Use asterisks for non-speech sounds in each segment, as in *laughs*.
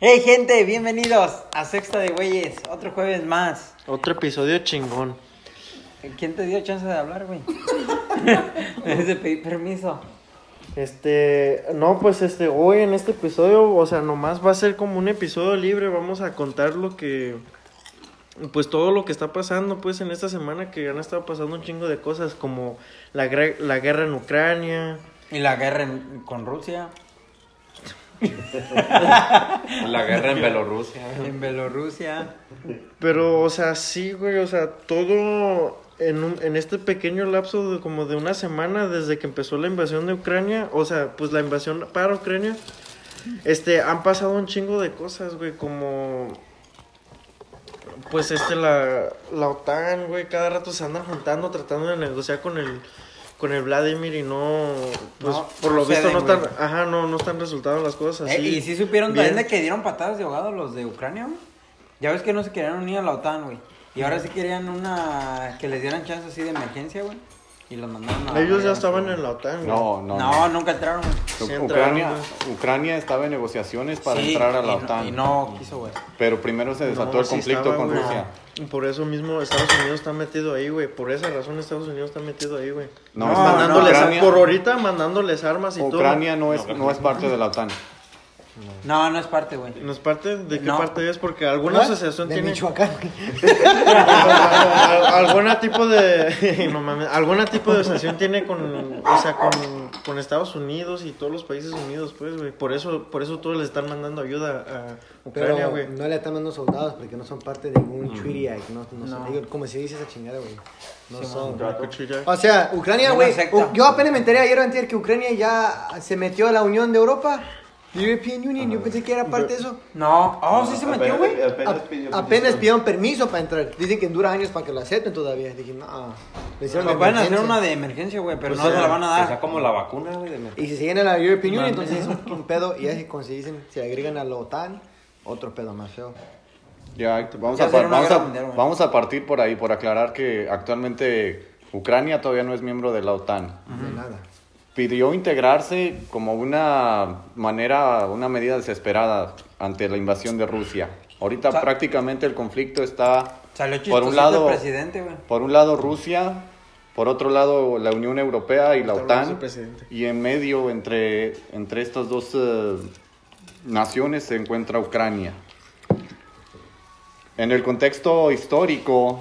Hey gente, bienvenidos a Sexta de Güeyes, otro jueves más. Otro episodio chingón. ¿Quién te dio chance de hablar, güey? *laughs* Debes de pedir permiso. Este, no, pues este, hoy en este episodio, o sea, nomás va a ser como un episodio libre, vamos a contar lo que, pues todo lo que está pasando, pues en esta semana que han estado pasando un chingo de cosas, como la, la guerra en Ucrania, Y la guerra en- con Rusia, *laughs* La guerra en Bielorrusia. en Bielorrusia. pero, o sea, sí, güey, o sea, todo en, un- en este pequeño lapso de como de una semana desde que empezó la invasión de Ucrania, o sea, pues la invasión para Ucrania, este, han pasado un chingo de cosas, güey, como, pues, este, la, la OTAN, güey, cada rato se andan juntando, tratando de negociar con el, con el Vladimir y no, pues, No, por lo visto no están, ajá, no, no están resultando las cosas así. Eh, y sí supieron bien. también de que dieron patadas de ahogado los de Ucrania, güey. Ya ves que no se querían unir a la OTAN, güey. Y ahora sí querían una. que les dieran chance así de emergencia, güey. Y los mandaron a. Ellos ya estaban en la OTAN, güey. No, no. No, nunca entraron, güey. Sí Ucrania, entraron, Ucrania estaba en negociaciones para Sí, entrar a la y no- OTAN. Y no quiso, güey. Pero primero se desató No, el sí conflicto estaba, con güey. Rusia. Y Por eso mismo Estados Unidos está metido ahí, güey. Por esa razón Estados Unidos está metido ahí, güey. No, No, es- mandándoles Ucrania, por ahorita mandándoles armas y Ucrania no es, no es parte de la OTAN. No, no es parte, güey. ¿No es parte? ¿De qué No. parte es? Porque alguna What? asociación de tiene Michoacán, *laughs* alguna tipo de *laughs* no mames, alguna tipo de asociación tiene con o sea, con, con Estados Unidos y todos los países unidos, pues, güey. Por eso por eso todos les están mandando ayuda a Ucrania, Pero güey. no le están dando soldados porque no son parte de ningún treaty act. No, no, son- como se dice esa chingada, güey. No son. O sea, Ucrania, güey. Yo apenas me enteré ayer o antier que Ucrania ya se metió a la Unión de Europa. European Union. Yo pensé que era parte de eso. No. Oh, sí se metió, güey. A- apenas pidieron permiso para entrar. Dicen que dura años para que lo acepten todavía. Dije, no. Le hicieron van a hacer una de emergencia, güey, pero Pues no ya, se la van a O sea, dar. como la vacuna, güey. Y si se llena la European Union, entonces es un, pedo. Y así como se dicen, se agregan a la OTAN, otro pedo más feo. Ya, vamos, Ya a, a, vamos a partir por ahí, por aclarar que actualmente Ucrania todavía no es miembro de la OTAN. De nada. Pidió integrarse como una manera, una medida desesperada ante la invasión de Rusia. Ahorita prácticamente el conflicto está por un lado presidente, por un lado Rusia, por otro lado la Unión Europea y la OTAN y en medio entre entre estas dos eh, naciones se encuentra Ucrania. En el contexto histórico,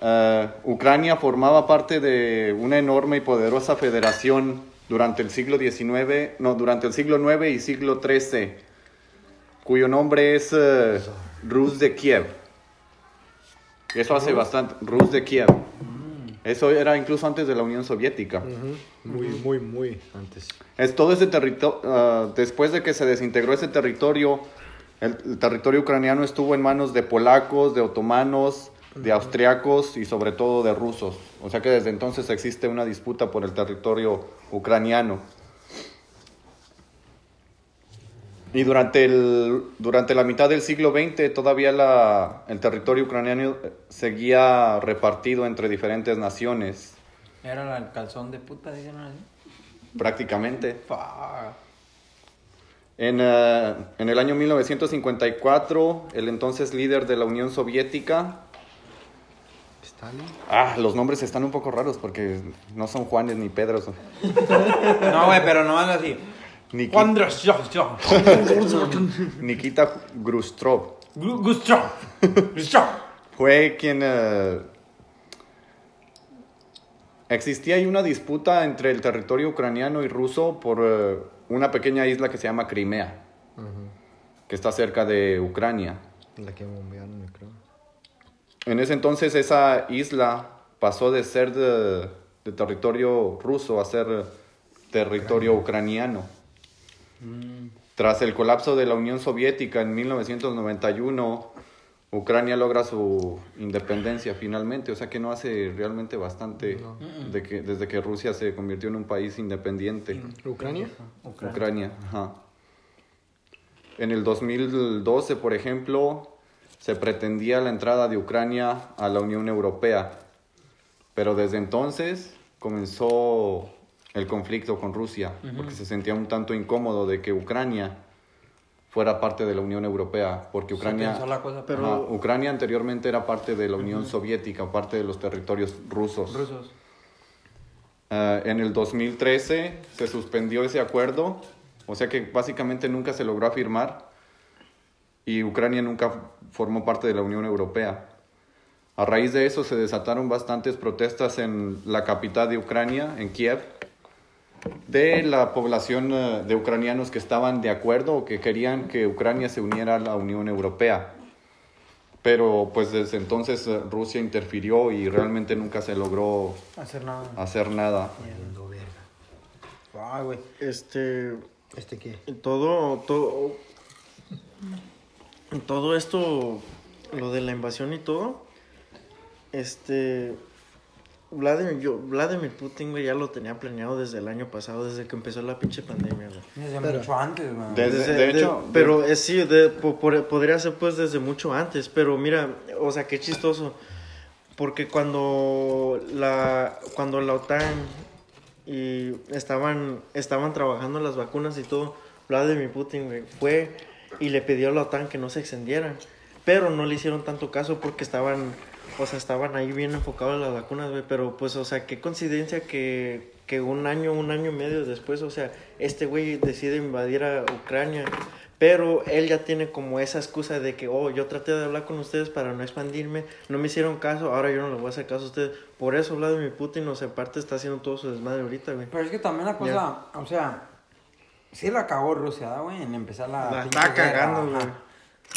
eh, Ucrania formaba parte de una enorme y poderosa federación durante el siglo XIX, no, durante el siglo IX y siglo XIII, cuyo nombre es eh, Rus de Kiev. Eso hace bastante, Rus de Kiev. Eso era incluso antes de la Unión Soviética. Muy, muy, muy antes. Es todo ese territorio, después de que se desintegró ese territorio, el, el territorio ucraniano estuvo en manos de polacos, de otomanos, de austriacos y sobre todo de rusos. O sea que desde entonces existe una disputa por el territorio ucraniano. Y durante, el, durante la mitad del siglo XX todavía la, el territorio ucraniano seguía repartido entre diferentes naciones, Era el calzón de puta, dijeron así. prácticamente. En, eh, en el año 1954, el entonces líder de la Unión Soviética, Stalin. ah, los nombres están un poco raros porque no son Juanes ni Pedros. No, güey, pero no anda así. Niki- Juan. Nikita Khrushchev Gustav. Gustav. fue quien... eh, existía ahí una disputa entre el territorio ucraniano y ruso por eh, una pequeña isla que se llama Crimea, que está cerca de Ucrania. La que bombearon, yo creo. En ese entonces esa isla pasó de ser de, de territorio ruso a ser territorio ucraniano. Tras el colapso de la Unión Soviética en 1991, Ucrania logra su independencia finalmente, o sea que no hace realmente bastante de que, desde que Rusia se convirtió en un país independiente. ¿Ucrania? Ucrania, ajá. En el 2012, por ejemplo, se pretendía la entrada de Ucrania a la Unión Europea, pero desde entonces comenzó el conflicto con Rusia, porque se sentía un tanto incómodo de que Ucrania fuera parte de la Unión Europea, porque Ucrania, pensó la cosa, pero- Ajá, Ucrania anteriormente era parte de la Unión Soviética, parte de los territorios rusos. Rusos. Ah, en el 2013 se suspendió ese acuerdo, o sea que básicamente nunca se logró afirmar y Ucrania nunca formó parte de la Unión Europea. A raíz de eso se desataron bastantes protestas en la capital de Ucrania, en Kiev, de la población eh, de ucranianos que estaban de acuerdo o que querían que Ucrania se uniera a la Unión Europea. Pero pues desde entonces eh, Rusia interfirió y realmente nunca se logró Hacer nada. hacer nada. Ay, güey. Este, ¿Este qué? todo, todo, todo esto, lo de la invasión y todo, este, Vladimir, yo, Vladimir Putin, güey, ya lo tenía planeado desde el año pasado, desde que empezó la pinche pandemia, güey. Desde Pero- mucho antes, güey. Desde- Desde- de de- hecho, pero eh, sí, de- po- por- podría ser pues desde mucho antes, pero mira, o sea, qué chistoso, porque cuando la, cuando la OTAN y estaban, estaban trabajando las vacunas y todo, Vladimir Putin güey, fue y le pidió a la OTAN que no se extendieran, pero no le hicieron tanto caso porque estaban, o sea, estaban ahí bien enfocados en las vacunas, güey, pero pues, o sea, qué coincidencia que, que un año, un año y medio después, o sea, este güey decide invadir a Ucrania, pero él ya tiene como esa excusa de que, oh, yo traté de hablar con ustedes para no expandirme, no me hicieron caso, ahora yo no le voy a hacer caso a ustedes. Por eso Vladimir Putin, o sea, aparte está haciendo todo su desmadre ahorita, güey. Pero es que también la cosa, o sea, sí la cagó Rusia, ¿da, güey, en empezar la. La está cagando, güey.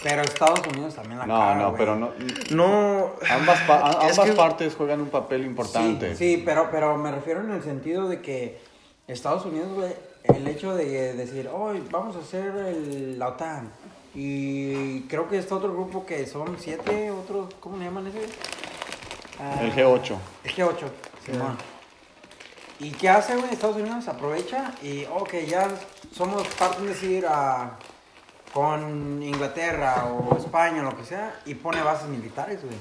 Pero Estados Unidos también la No, caga. no, güey. pero no. No, Ambas, pa- ambas que- partes juegan un papel importante. Sí, sí, pero, pero me refiero en el sentido de que Estados Unidos, güey, el hecho de decir, hoy vamos a hacer el- la OTAN. Y creo que está otro grupo que son siete, otros, ¿cómo le llaman ese? Ah, El G8. El G8, Simón. ¿Y qué hace, güey? Estados Unidos aprovecha y, ok, ya somos parte, decir, a, con Inglaterra o España, lo que sea, y pone bases militares, güey.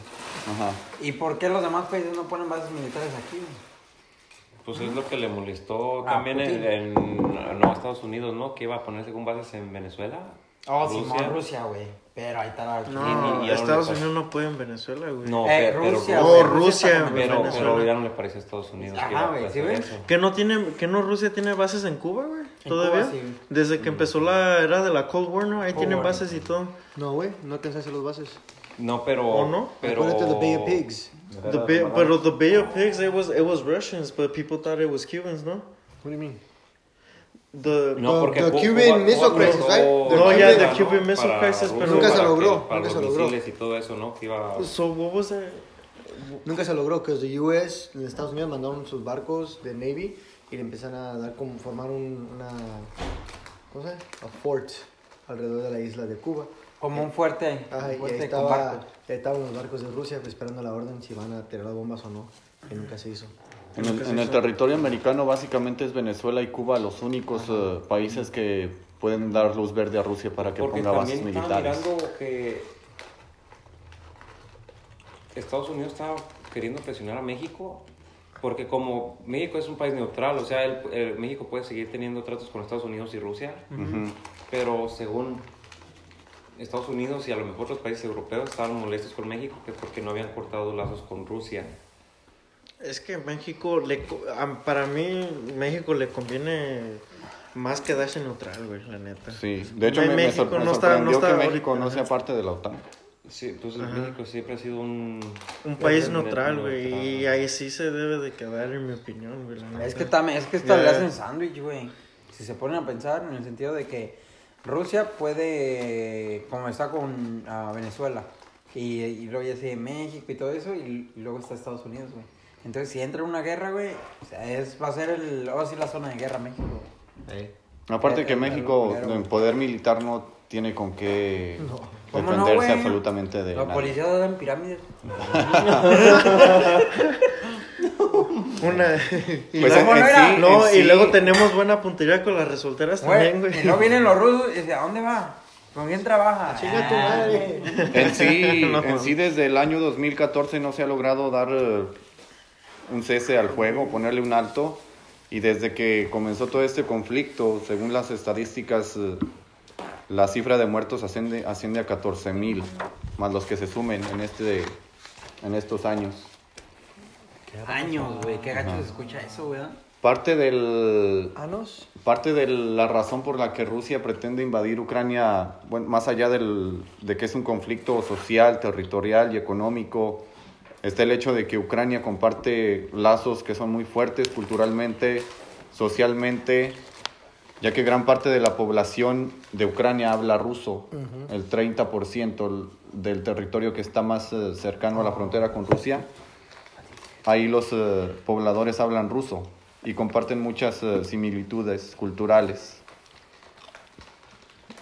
Ajá. ¿Y por qué los demás países no ponen bases militares aquí, güey? Pues es lo que le molestó Ah, también en, Putin. en- no, Estados Unidos, ¿no? Que iba a ponerse con bases en Venezuela. Oh, Rusia. Simón, Rusia, güey. Pero ahí está la... no, y- y no Estados pasa. Unidos no puede en Venezuela, güey. No, Eh, pero, Rusia, pero, Oh, Rusia, güey, pero, Venezuela. pero ya no le parece a Estados Unidos Ajá, güey, ¿sí ves? ¿Que no, tiene, ¿Que no Rusia tiene bases en Cuba, güey? ¿Todavía? Cuba, sí. Desde que empezó la era de la Cold War, ¿no? Ahí Cold tienen War. bases y todo. No, güey, no alcanzaste los bases. No, pero... ¿O no? Pero... Acuérdate de Bay of Pigs. The Bay, pero the Bay of Pigs, it was, it was Russians, but people thought it was Cubans, ¿no? What do you mean? The, No, The- porque the Cuba- Cuban Cuba Missile Crisis, right? No, yeah, the Cuban Missile Para Crisis, pero- Nunca se logró, Para nunca se logró. y todo eso, ¿no? Que iba... So what was that? Nunca se logró, que los de US, en Estados Unidos, mandaron sus barcos de Navy y le empezaron a dar como formar un, una. ¿Cómo se llama? A fort alrededor de la isla de Cuba. Como un fuerte, Ajá, un y ahí, fuerte con estaba, barcos. ahí estaban los barcos de Rusia esperando la orden si van a tirar las bombas o no, que nunca se hizo. En el, en el territorio americano básicamente es Venezuela y Cuba los únicos eh, países que pueden dar luz verde a Rusia para que Porque ponga bases militares. mirando que Estados Unidos estaba queriendo presionar a México porque como México es un país neutral, o sea, el, el- México puede seguir teniendo tratos con Estados Unidos y Rusia, pero según Estados Unidos y a lo mejor los países europeos estaban molestos con México que porque no habían cortado lazos con Rusia. Es que México, le, para mí, México le conviene más quedarse neutral, güey, la neta. Sí, de hecho me, me México me no está- no está que México ahorita, no sea parte de la OTAN. Sí, entonces México siempre ha sido un... Un país neutral, güey, y ahí sí se debe de quedar, en mi opinión, güey, la neta. Es que, también, es que esta Ya. le hacen sándwich, güey. Si se ponen a pensar en el sentido de que Rusia puede, como está con ah, Venezuela, y, y luego ya sigue México y todo eso, y, y luego está Estados Unidos, güey. Entonces, si entra en una guerra, güey, o sea, es, va a ser el, ahora sí la zona de guerra México. Aparte Eh, que México en poder militar no tiene con qué ¿Cómo no, defenderse absolutamente de Los nadie. policías dan pirámides. *laughs* Una... y Pues luego, en- en era? sí- no, en y sí- luego tenemos buena puntería con las resulteras también, Güey, y luego vienen los rusos y dicen, ¿a dónde va? ¿Con quién trabaja? Chinga tu Ah, madre. En sí, *laughs* No. en sí desde el año 2014 no se ha logrado dar eh, un cese al juego, ponerle un alto. Y desde que comenzó todo este conflicto, según las estadísticas, eh, la cifra de muertos asciende, asciende a 14 mil, más los que se sumen en, este, en estos años. Años, güey. Qué gacho se escucha eso, güey. Parte del, ¿Anos? Parte de la razón por la que Rusia pretende invadir Ucrania, bueno, más allá del, de que es un conflicto social, territorial y económico, está el hecho de que Ucrania comparte lazos que son muy fuertes culturalmente, socialmente, ya que gran parte de la población de Ucrania habla ruso, el 30% del territorio que está más eh, cercano a la frontera con Rusia, ahí los eh, pobladores hablan ruso y comparten muchas eh, similitudes culturales.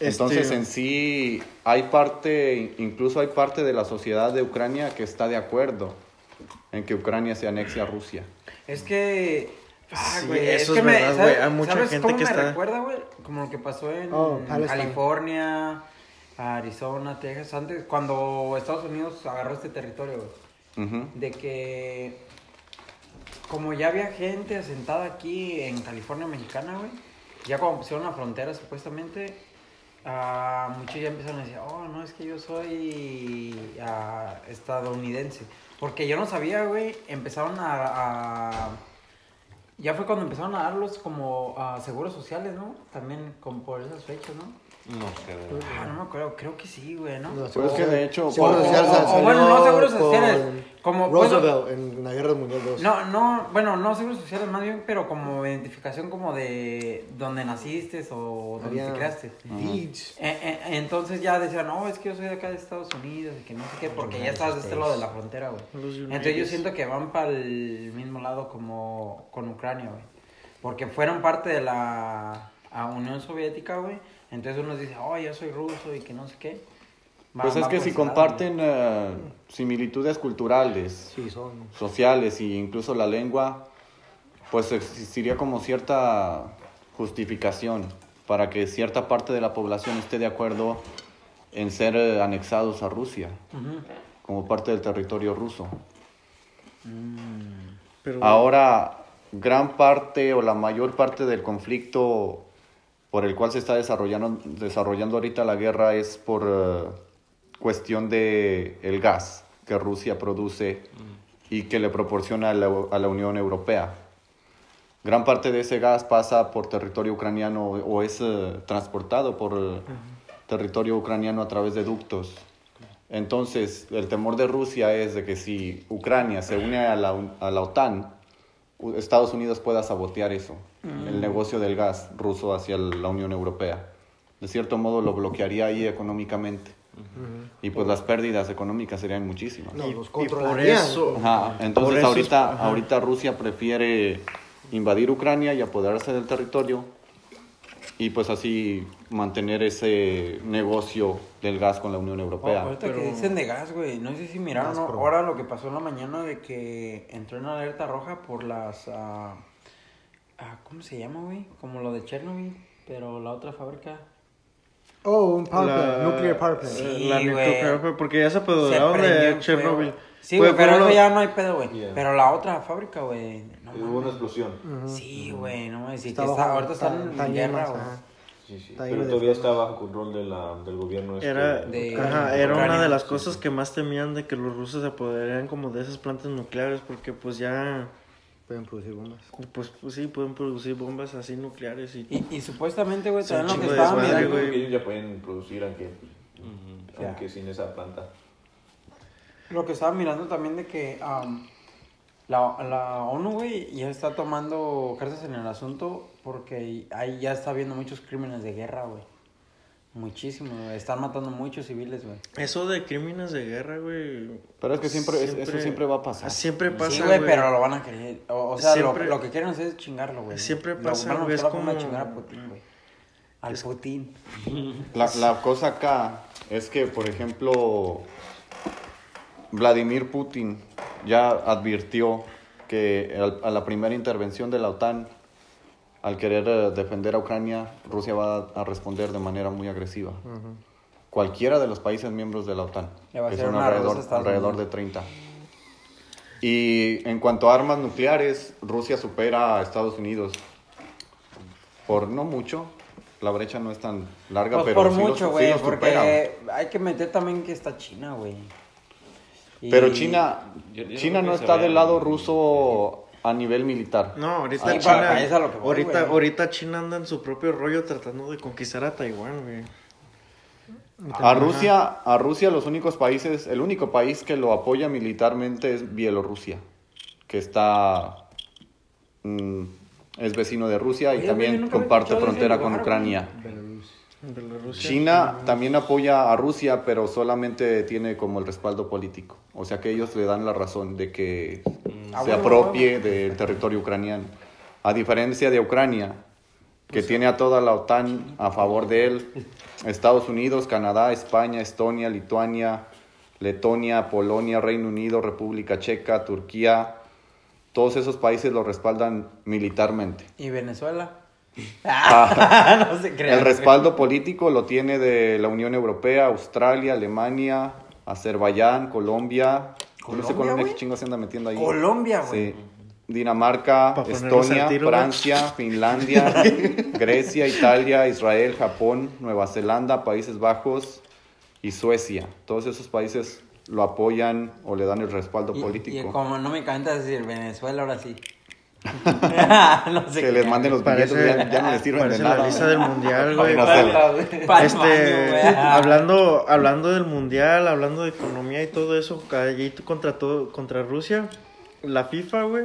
Entonces Este- en sí hay parte, incluso hay parte de la sociedad de Ucrania que está de acuerdo en que Ucrania se anexe a Rusia. Es que. Ah, Sí, güey, eso que es verdad, ¿sabes- güey, hay mucha ¿sabes gente cómo que me está- recuerda, güey? Como lo que pasó en Oh. California, Arizona, Texas, antes, cuando Estados Unidos agarró este territorio, güey. De que. Como ya había gente asentada aquí en California mexicana, güey. Ya cuando pusieron la frontera, supuestamente. Ah, muchos ya empezaron a decir, oh, no, es que yo soy ah, estadounidense. Porque yo no sabía, güey. Empezaron a, Ya fue cuando empezaron a darlos como ah, seguros sociales, ¿no? También como por esas fechas, ¿no? No sé, güey. Ah, no me acuerdo, creo que sí, güey, ¿no? No, Pero es que de hecho, Seguro Social o- bueno, no seguros sociales, como- bueno- Roosevelt en la Guerra Mundial 2. No, no, bueno, no seguros sociales más bien, pero como identificación como de donde naciste o donde Había te creaste. Eh, eh, entonces ya decían, no, es que yo soy de acá de Estados Unidos y que no sé qué, porque ya estás de este lado de la frontera, güey. Entonces yo siento que van para el mismo lado como con Ucrania, güey. Porque fueron parte de la a Unión Soviética, güey. Entonces uno dice, oh, yo soy ruso y que no sé qué. Va- pues es que si comparten eh, similitudes culturales, Sí, son. sociales e incluso la lengua, pues existiría como cierta justificación para que cierta parte de la población esté de acuerdo en ser eh, anexados a Rusia güey. Ujú. como parte del territorio ruso. Pero, Ahora, gran parte o la mayor parte del conflicto por el cual se está desarrollando, desarrollando ahorita la guerra es por eh, cuestión de el gas que Rusia produce y que le proporciona a la, a la Unión Europea. Gran parte de ese gas pasa por territorio ucraniano o es eh, transportado por eh, territorio ucraniano a través de ductos. Entonces, el temor de Rusia es de que si Ucrania se une a la, a la OTAN, Estados Unidos pueda sabotear eso, el negocio del gas ruso hacia la Unión Europea. De cierto modo lo bloquearía ahí económicamente. Y pues las pérdidas económicas serían muchísimas. No, y, los y por eso, Ajá, entonces Por eso es- ahorita, ajá. ahorita Rusia prefiere invadir Ucrania y apoderarse del territorio y pues así mantener ese negocio del gas con la Unión Oh, Europea. ahorita Pero- que dicen de gas, güey, no sé si miraron ¿no? Ahora lo que pasó en la mañana de que entró en alerta roja por las... ah, ah, ¿Cómo se llama, güey? Como lo de Chernobyl, pero la otra fábrica... Oh, un power plant, la- nuclear power plant. Sí, la güey. nuclear power, porque ya se apoderaron de Chernobyl. fuego. Sí, güey, pero eso ya no hay pedo, güey. Yeah. Pero la otra fábrica, güey, no Hubo una explosión. Sí, güey, no sí, que Está ahorita están está- en guerra, güey. Sí, sí. Está Pero todavía está bajo control de la, del gobierno. este, Era, de- ajá, de era una de las cosas que más temían de que los rusos se apoderaran como de esas plantas nucleares porque pues ya Pueden producir bombas. pues, pues sí pueden producir bombas así nucleares y, Y, y supuestamente, güey, también lo que chingo de estaba desmadre, mirando... güey. ellos ya pueden producir aunque, aunque sin esa planta. Lo que estaba mirando también de que am, la, la ONU, güey, ya está tomando cartas en el asunto porque ahí ya está habiendo muchos crímenes de guerra, güey. Muchísimo, güey. Están matando muchos civiles, güey. eso de crímenes de guerra güey Pero es que siempre, es- eso siempre va a pasar. siempre pasa sí, güey, güey. pero lo van a querer. O, o sea, lo- Siempre- lo, que quieren hacer es chingarlo, güey. Siempre pasa, van a güey, es como- chingar a Putin, güey. Al Putin. La, la cosa acá es que, por ejemplo, Vladimir Putin ya advirtió que a la primera intervención de la OTAN, al querer eh, defender a Ucrania, Rusia va a responder de manera muy agresiva. Cualquiera de los países miembros de la OTAN, que son alrededor, de Unidos. 30. Y en cuanto a armas nucleares, Rusia supera a Estados Unidos por no mucho, la brecha no es tan larga, Pues pero por sí mucho, güey, porque superan. hay que meter también que está China, güey. Y- Pero China, Yo- yo China no está del lado ruso a nivel militar. No, ahorita Sí, China. para- para eso a lo que voy, ahorita, güey. ahorita China anda en su propio rollo tratando de conquistar a Taiwán, güey. A Rusia, a Rusia los únicos países, el único país que lo apoya militarmente es Bielorrusia, que está mm, es vecino de Rusia y Oye, güey, también yo nunca había comparte escuchado de ese frontera lugar, con güey. Ucrania. Bielorrusia. China también apoya a Rusia, pero solamente tiene como el respaldo político. O sea que ellos le dan la razón de que Ah, se bueno, apropie del territorio ucraniano. A diferencia de Ucrania, que tiene a toda la OTAN a favor de él, Estados Unidos, Canadá, España, Estonia, Lituania, Letonia, Polonia, Reino Unido, República Checa, Turquía, todos esos países lo respaldan militarmente. ¿Y Venezuela? Ah, *laughs* no se crean. el respaldo político lo tiene de la Unión Europea, Australia, Alemania, Azerbaiyán, Colombia. Yo no sé ¿Colombia, Colombia qué güey? chingos se anda metiendo ahí. Colombia, güey. Sí. Dinamarca, Estonia, tiro. Francia, Finlandia, *laughs* Grecia, Italia, Israel, Japón, Nueva Zelanda, Países Bajos y Suecia. Todos esos países lo apoyan o le dan el respaldo Y, político. y como no me encanta decir Venezuela, ahora sí. *laughs* no sé que les manden los billetes, Parece, ya, ya no les sirven de nada. la lista del mundial, güey. Este, hablando, hablando del mundial, hablando de economía y todo eso, allí contra todo, contra Rusia, la FIFA, güey,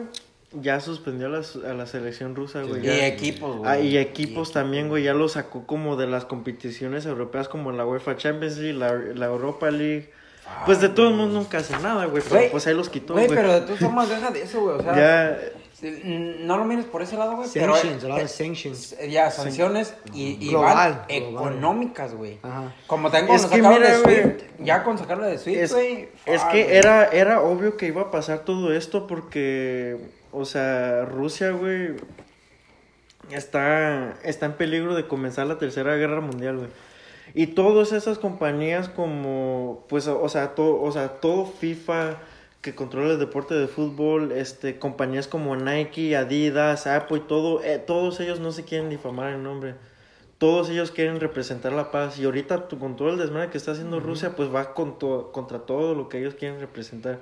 ya suspendió a, las- a la selección rusa, güey. Y ya. equipos, güey. Ah, y equipos también, güey, ya lo sacó como de las competiciones europeas como la UEFA Champions League, la, la Europa League. Pues de todos modos nunca hacen nada, güey, pero pues ahí los quitó, Güey, güey. pero de todas formas, deja de eso, güey. O sea, Ya, no lo mires por ese lado, güey. Pero, Sanctions, a lot of sanctions. Ya, sanciones y, y Global, van global. económicas, güey. Ajá. Como cuando Es que mira, de Swift, ya con sacarlo de Swift, es, güey. es fuck, que era, era obvio que iba a pasar todo esto porque, o sea, Rusia, güey, está, está en peligro de comenzar la tercera guerra mundial, güey. Y todas esas compañías como, pues, o sea, todo, o sea, todo FIFA que controla el deporte de fútbol, este, compañías como Nike, Adidas, Apple y todo, eh, todos ellos no se quieren difamar el nombre. Todos ellos quieren representar la paz. Y ahorita con todo el desmadre que está haciendo Rusia, pues va con to- contra todo lo que ellos quieren representar.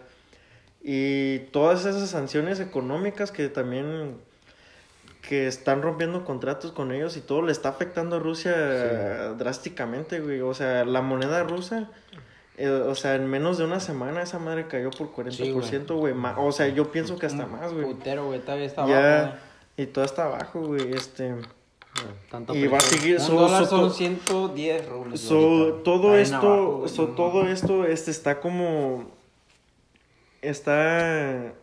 Y todas esas sanciones económicas que también que están rompiendo contratos con ellos y todo le está afectando a Rusia drásticamente, güey. O sea, la moneda rusa, eh, o sea, en menos de una semana esa madre cayó por 40%, güey. O sea, yo pienso que hasta más, güey. Putero, güey, todavía está abajo, Ya, y todo está abajo, güey. Este, Tanto y va a seguir. güey. so- Un dólar so- son to- 110 rubles. So, todo esto, abajo, todo esto, este, está como, está,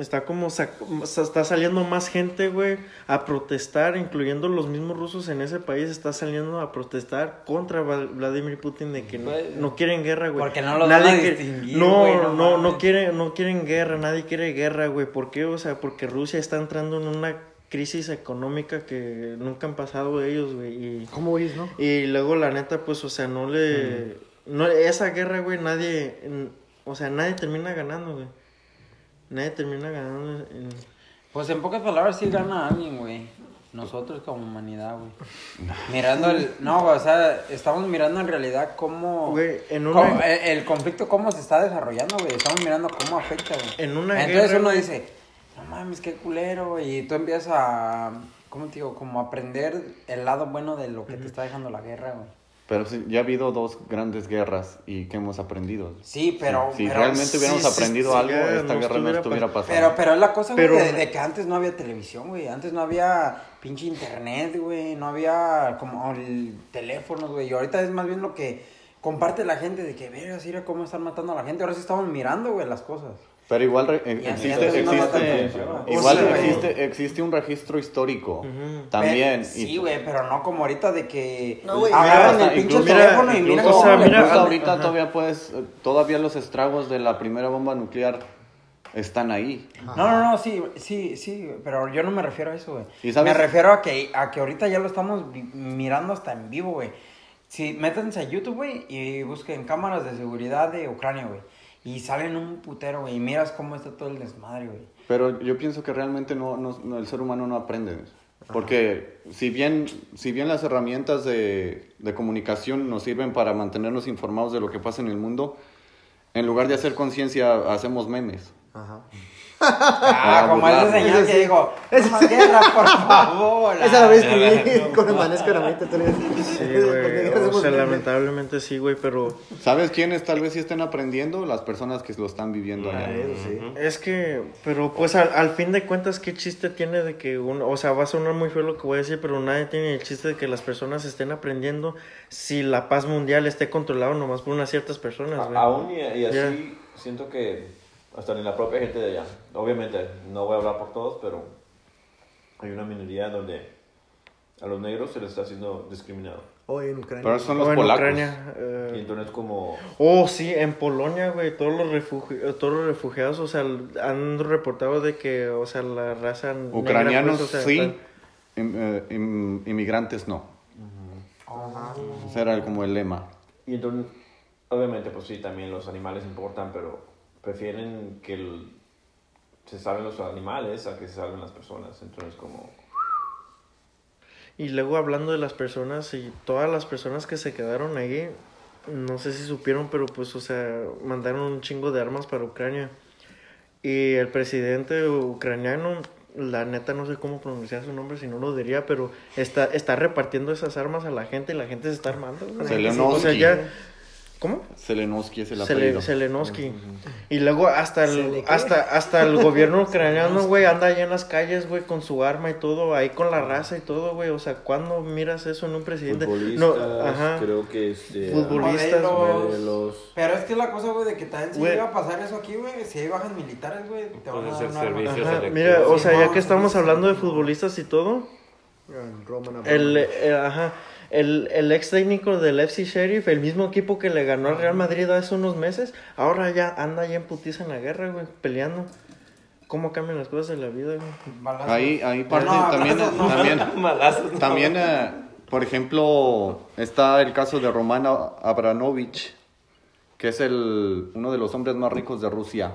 está como, está saliendo más gente, güey, a protestar, incluyendo los mismos rusos en ese país, está saliendo a protestar contra Vladimir Putin de que no, no quieren guerra, güey. porque no los van a quiere- distinguir, no, güey, no no, no, quieren, no quieren guerra, nadie quiere guerra, güey. ¿Por qué? O sea, porque Rusia está entrando en una crisis económica que nunca han pasado ellos, güey. Y, ¿Cómo ves, no? y luego la neta, pues, o sea, no le... No, esa guerra, güey, nadie... o sea, nadie termina ganando, güey. Nadie termina ganando. en- Pues en pocas palabras sí gana alguien, güey. Nosotros como humanidad, güey. Mirando el... No, o sea, estamos mirando en realidad cómo... Güey, en cómo- una... el, el conflicto cómo se está desarrollando, güey. Estamos mirando cómo afecta, güey. En una Entonces guerra, uno dice, no mames, qué culero, güey. Y tú empiezas a... ¿Cómo te digo? Como a aprender el lado bueno de lo que te está dejando la guerra, güey. Pero sí, ya ha habido dos grandes guerras y que hemos aprendido. Sí, pero... si pero- realmente hubiéramos sí, aprendido sí, algo, esta no guerra no estuviera estuviera pas- pasando. Pero, pero es la cosa, güey, de, de que antes no había televisión, güey. Antes no había pinche internet, güey. No había como el teléfonos, güey. Y ahorita es más bien lo que comparte la gente de que, vergas, mira cómo están matando a la gente. Ahora sí estamos mirando, güey, las cosas. Pero igual re- eh, existe, existe, igual O sea, existe, existe un registro histórico también. Sí, güey, pero no como ahorita de que No, agarran mira, el pinche incluso- teléfono y miran o cómo sea, mira, ahorita Ajá. todavía puedes, eh, todavía los estragos de la primera bomba nuclear están ahí. No, no, no, sí, sí, sí, pero yo no me refiero a eso, güey. Me refiero a que, a que ahorita ya lo estamos mirando hasta en vivo, güey. Si métanse a YouTube, güey, y busquen cámaras de seguridad de Ucrania, güey. Y salen un putero, güey, y miras cómo está todo el desmadre, güey. Pero yo pienso que realmente no, no- no- el ser humano no aprende. Porque si bien, si bien las herramientas de, de comunicación nos sirven para mantenernos informados de lo que pasa en el mundo, en lugar de hacer conciencia, hacemos memes. Ajá. Ah, como ese señor que dijo, "No, guerra, por favor. Esa la vez que con el manes caramita. tú le dices, Sí, *laughs* ¿por qué güey. O sea, lamentablemente sí, güey, pero ¿Sabes quiénes tal vez sí estén aprendiendo? Las personas que lo están viviendo allá. Eso sí. es que, pero pues al, al fin de cuentas, ¿qué chiste tiene de que uno, o sea, va a sonar muy feo lo que voy a decir, pero nadie tiene el chiste de que las personas estén aprendiendo si la paz mundial esté controlada nomás por unas ciertas personas, güey. A- Aún y, y así siento que hasta en la propia gente de allá. Obviamente, no voy a hablar por todos, pero hay una minoría donde a los negros se les está haciendo discriminado. Hoy en Ucrania. Pero son O los en polacos. Ucrania, eh, Y entonces como... Oh, sí, en Polonia, güey, todos los, refugi- eh, todos los refugiados, o sea, han reportado de que, o sea, la raza negra, Ucranianos pues, o sea, sí, están- im- eh, im- inmigrantes no. Ese era como el lema. Y entonces, obviamente, pues sí, también los animales importan, pero prefieren que el- se salven los animales a que se salven las personas. Entonces, como... Y luego hablando de las personas y todas las personas que se quedaron ahí, no sé si supieron, pero pues, o sea, mandaron un chingo de armas para Ucrania. Y el presidente ucraniano, la neta no sé cómo pronunciar su nombre, si no lo diría, pero está, está repartiendo esas armas a la gente y la gente se está armando. güey. Zelensky. O sea, ya... ¿Cómo? Zelensky es el Sele- apellido. Zelensky. Y luego hasta el, hasta, hasta el gobierno *laughs* ucraniano, güey, anda allá en las calles, güey, con su arma y todo, ahí con la raza y todo, güey. O sea, ¿cuándo miras eso en un presidente? Futbolistas, no, ajá. creo que es de... Futbolistas, Modelos. modelos. Pero es que la cosa, güey, de que también si llega a pasar eso aquí, güey, si hay bajas militares, güey, te van a Puede dar ser un arma. servicio. Ajá, selectivo. mira, o sea, ya que estamos hablando de futbolistas y todo, Roman el, eh, ajá, el, el ex técnico del FC Sheriff, el mismo equipo que le ganó al Real Madrid hace unos meses, ahora ya anda ya en putiza en la guerra, güey, peleando. ¿Cómo cambian las cosas de la vida, güey? Balazos. Ahí, ahí parte No, también, no. también, *laughs* Malazos, no. también eh, por ejemplo, está el caso de Roman Abramovich, que es el, uno de los hombres más ricos de Rusia.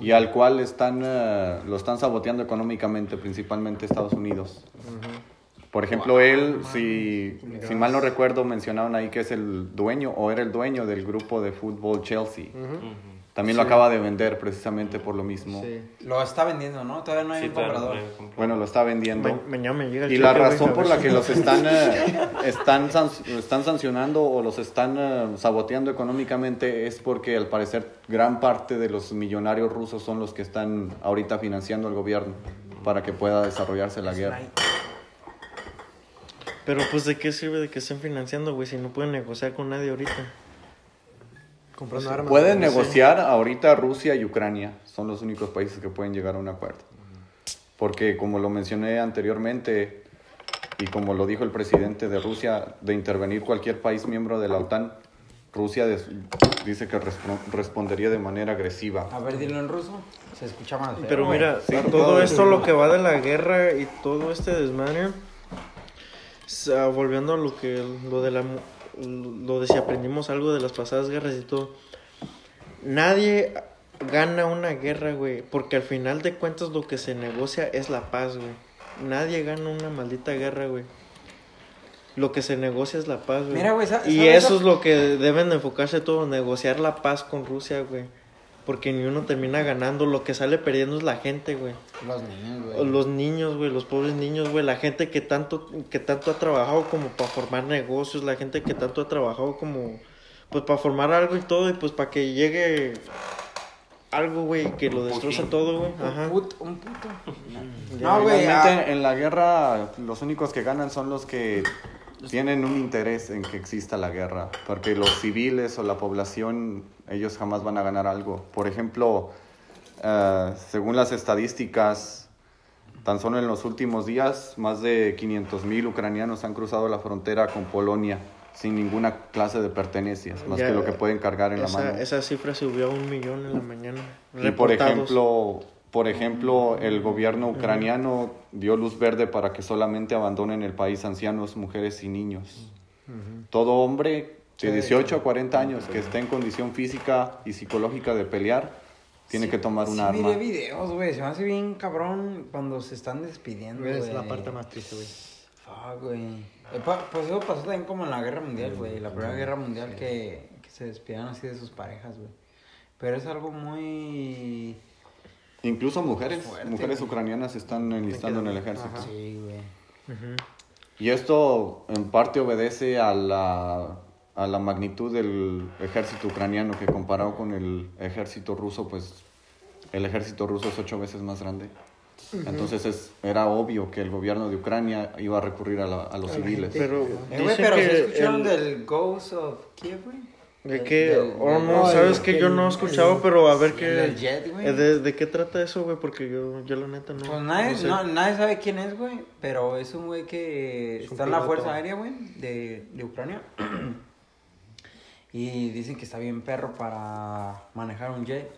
Y al cual están, eh, lo están saboteando económicamente, principalmente Estados Unidos. Por ejemplo, él, si, si mal no recuerdo, mencionaron ahí que es el dueño o era el dueño del grupo de fútbol Chelsea. También lo acaba de vender precisamente por lo mismo. Sí. Lo está vendiendo, ¿no? Todavía no hay Sí, un no comprador. Bueno, lo está vendiendo. Ma- mañana me llega el Y la razón a por la que los están, *laughs* eh, están, san- están sancionando o los están eh, saboteando económicamente es porque al parecer gran parte de los millonarios rusos son los que están ahorita financiando al gobierno para que pueda desarrollarse la guerra. Pero pues de qué sirve de que estén financiando, güey, si no pueden negociar con nadie ahorita. Comprando armas. Pueden Sí. negociar ahorita Rusia y Ucrania, son los únicos países que pueden llegar a un acuerdo. Porque como lo mencioné anteriormente y como lo dijo el presidente de Rusia, de intervenir cualquier país miembro de la OTAN, Rusia des- dice que respon- respondería de manera agresiva. A ver, dilo en ruso. Se escucha más feo. Pero mira, Sí, todo todo esto, lo que va de la guerra y todo este desmadre, volviendo a lo que, lo de la, lo de si aprendimos algo de las pasadas guerras y todo, nadie gana una guerra, güey, porque al final de cuentas lo que se negocia es la paz, güey. Nadie gana una maldita guerra, güey. Lo que se negocia es la paz, güey. Mira, güey, sa- y ¿sabes? eso es lo que deben de enfocarse todos, negociar la paz con Rusia, güey. Porque ni uno termina ganando, lo que sale perdiendo es la gente, güey. Los niños, güey. Los niños, güey, los pobres niños, güey, la gente que tanto, que tanto ha trabajado como para formar negocios, la gente que tanto ha trabajado como, pues para formar algo y todo, y pues para que llegue algo, güey, que lo destroza todo, güey. Un puto. Un puto. No, güey. Realmente ah, en la guerra los únicos que ganan son los que tienen un interés en que exista la guerra, porque los civiles o la población, ellos jamás van a ganar algo. Por ejemplo, eh, según las estadísticas, tan solo en los últimos días, más de 500 mil ucranianos han cruzado la frontera con Polonia sin ninguna clase de pertenencias, más Ya, que lo que pueden cargar en la mano. esa cifra subió a un millón en la mañana. Y por ejemplo, por ejemplo, el gobierno ucraniano dio luz verde para que solamente abandonen el país ancianos, mujeres y niños. Todo hombre de 18 a 40 años que esté en condición física y psicológica de pelear tiene que tomar un sí arma. miré videos, güey. Se me hace bien cabrón cuando se están despidiendo, Es la parte más triste, güey. Fuck, güey. Eh, Pues eso pasó también como en la guerra mundial, güey. La primera guerra mundial que, que se despidieron así de sus parejas, güey. Pero es algo muy... Incluso mujeres, Fuerte, mujeres güey. ucranianas se están enlistando en el ejército. Ajá. Sí, güey. Y esto en parte obedece a la, a la magnitud del ejército ucraniano que comparado con el ejército ruso, pues el ejército ruso es ocho veces más grande. Entonces es, era obvio que el gobierno de Ucrania iba a recurrir a, la- a los A civiles. gente. Pero Eh, güey, pero que ¿se escucharon el- del Ghost of Kiev, güey? ¿De Del- qué? del- Oh, no, no, sabes que yo no he el- escuchado, pero a ver el qué... del jet, güey. eh, ¿De, de qué trata eso, güey? Porque yo, yo la neta no... Pues nadie, no sé. no- nadie sabe quién es, güey, pero es un güey que Es está en la. Fuerza Aérea, güey, de, de Ucrania. *clears throat* y dicen que está bien perro para manejar un jet.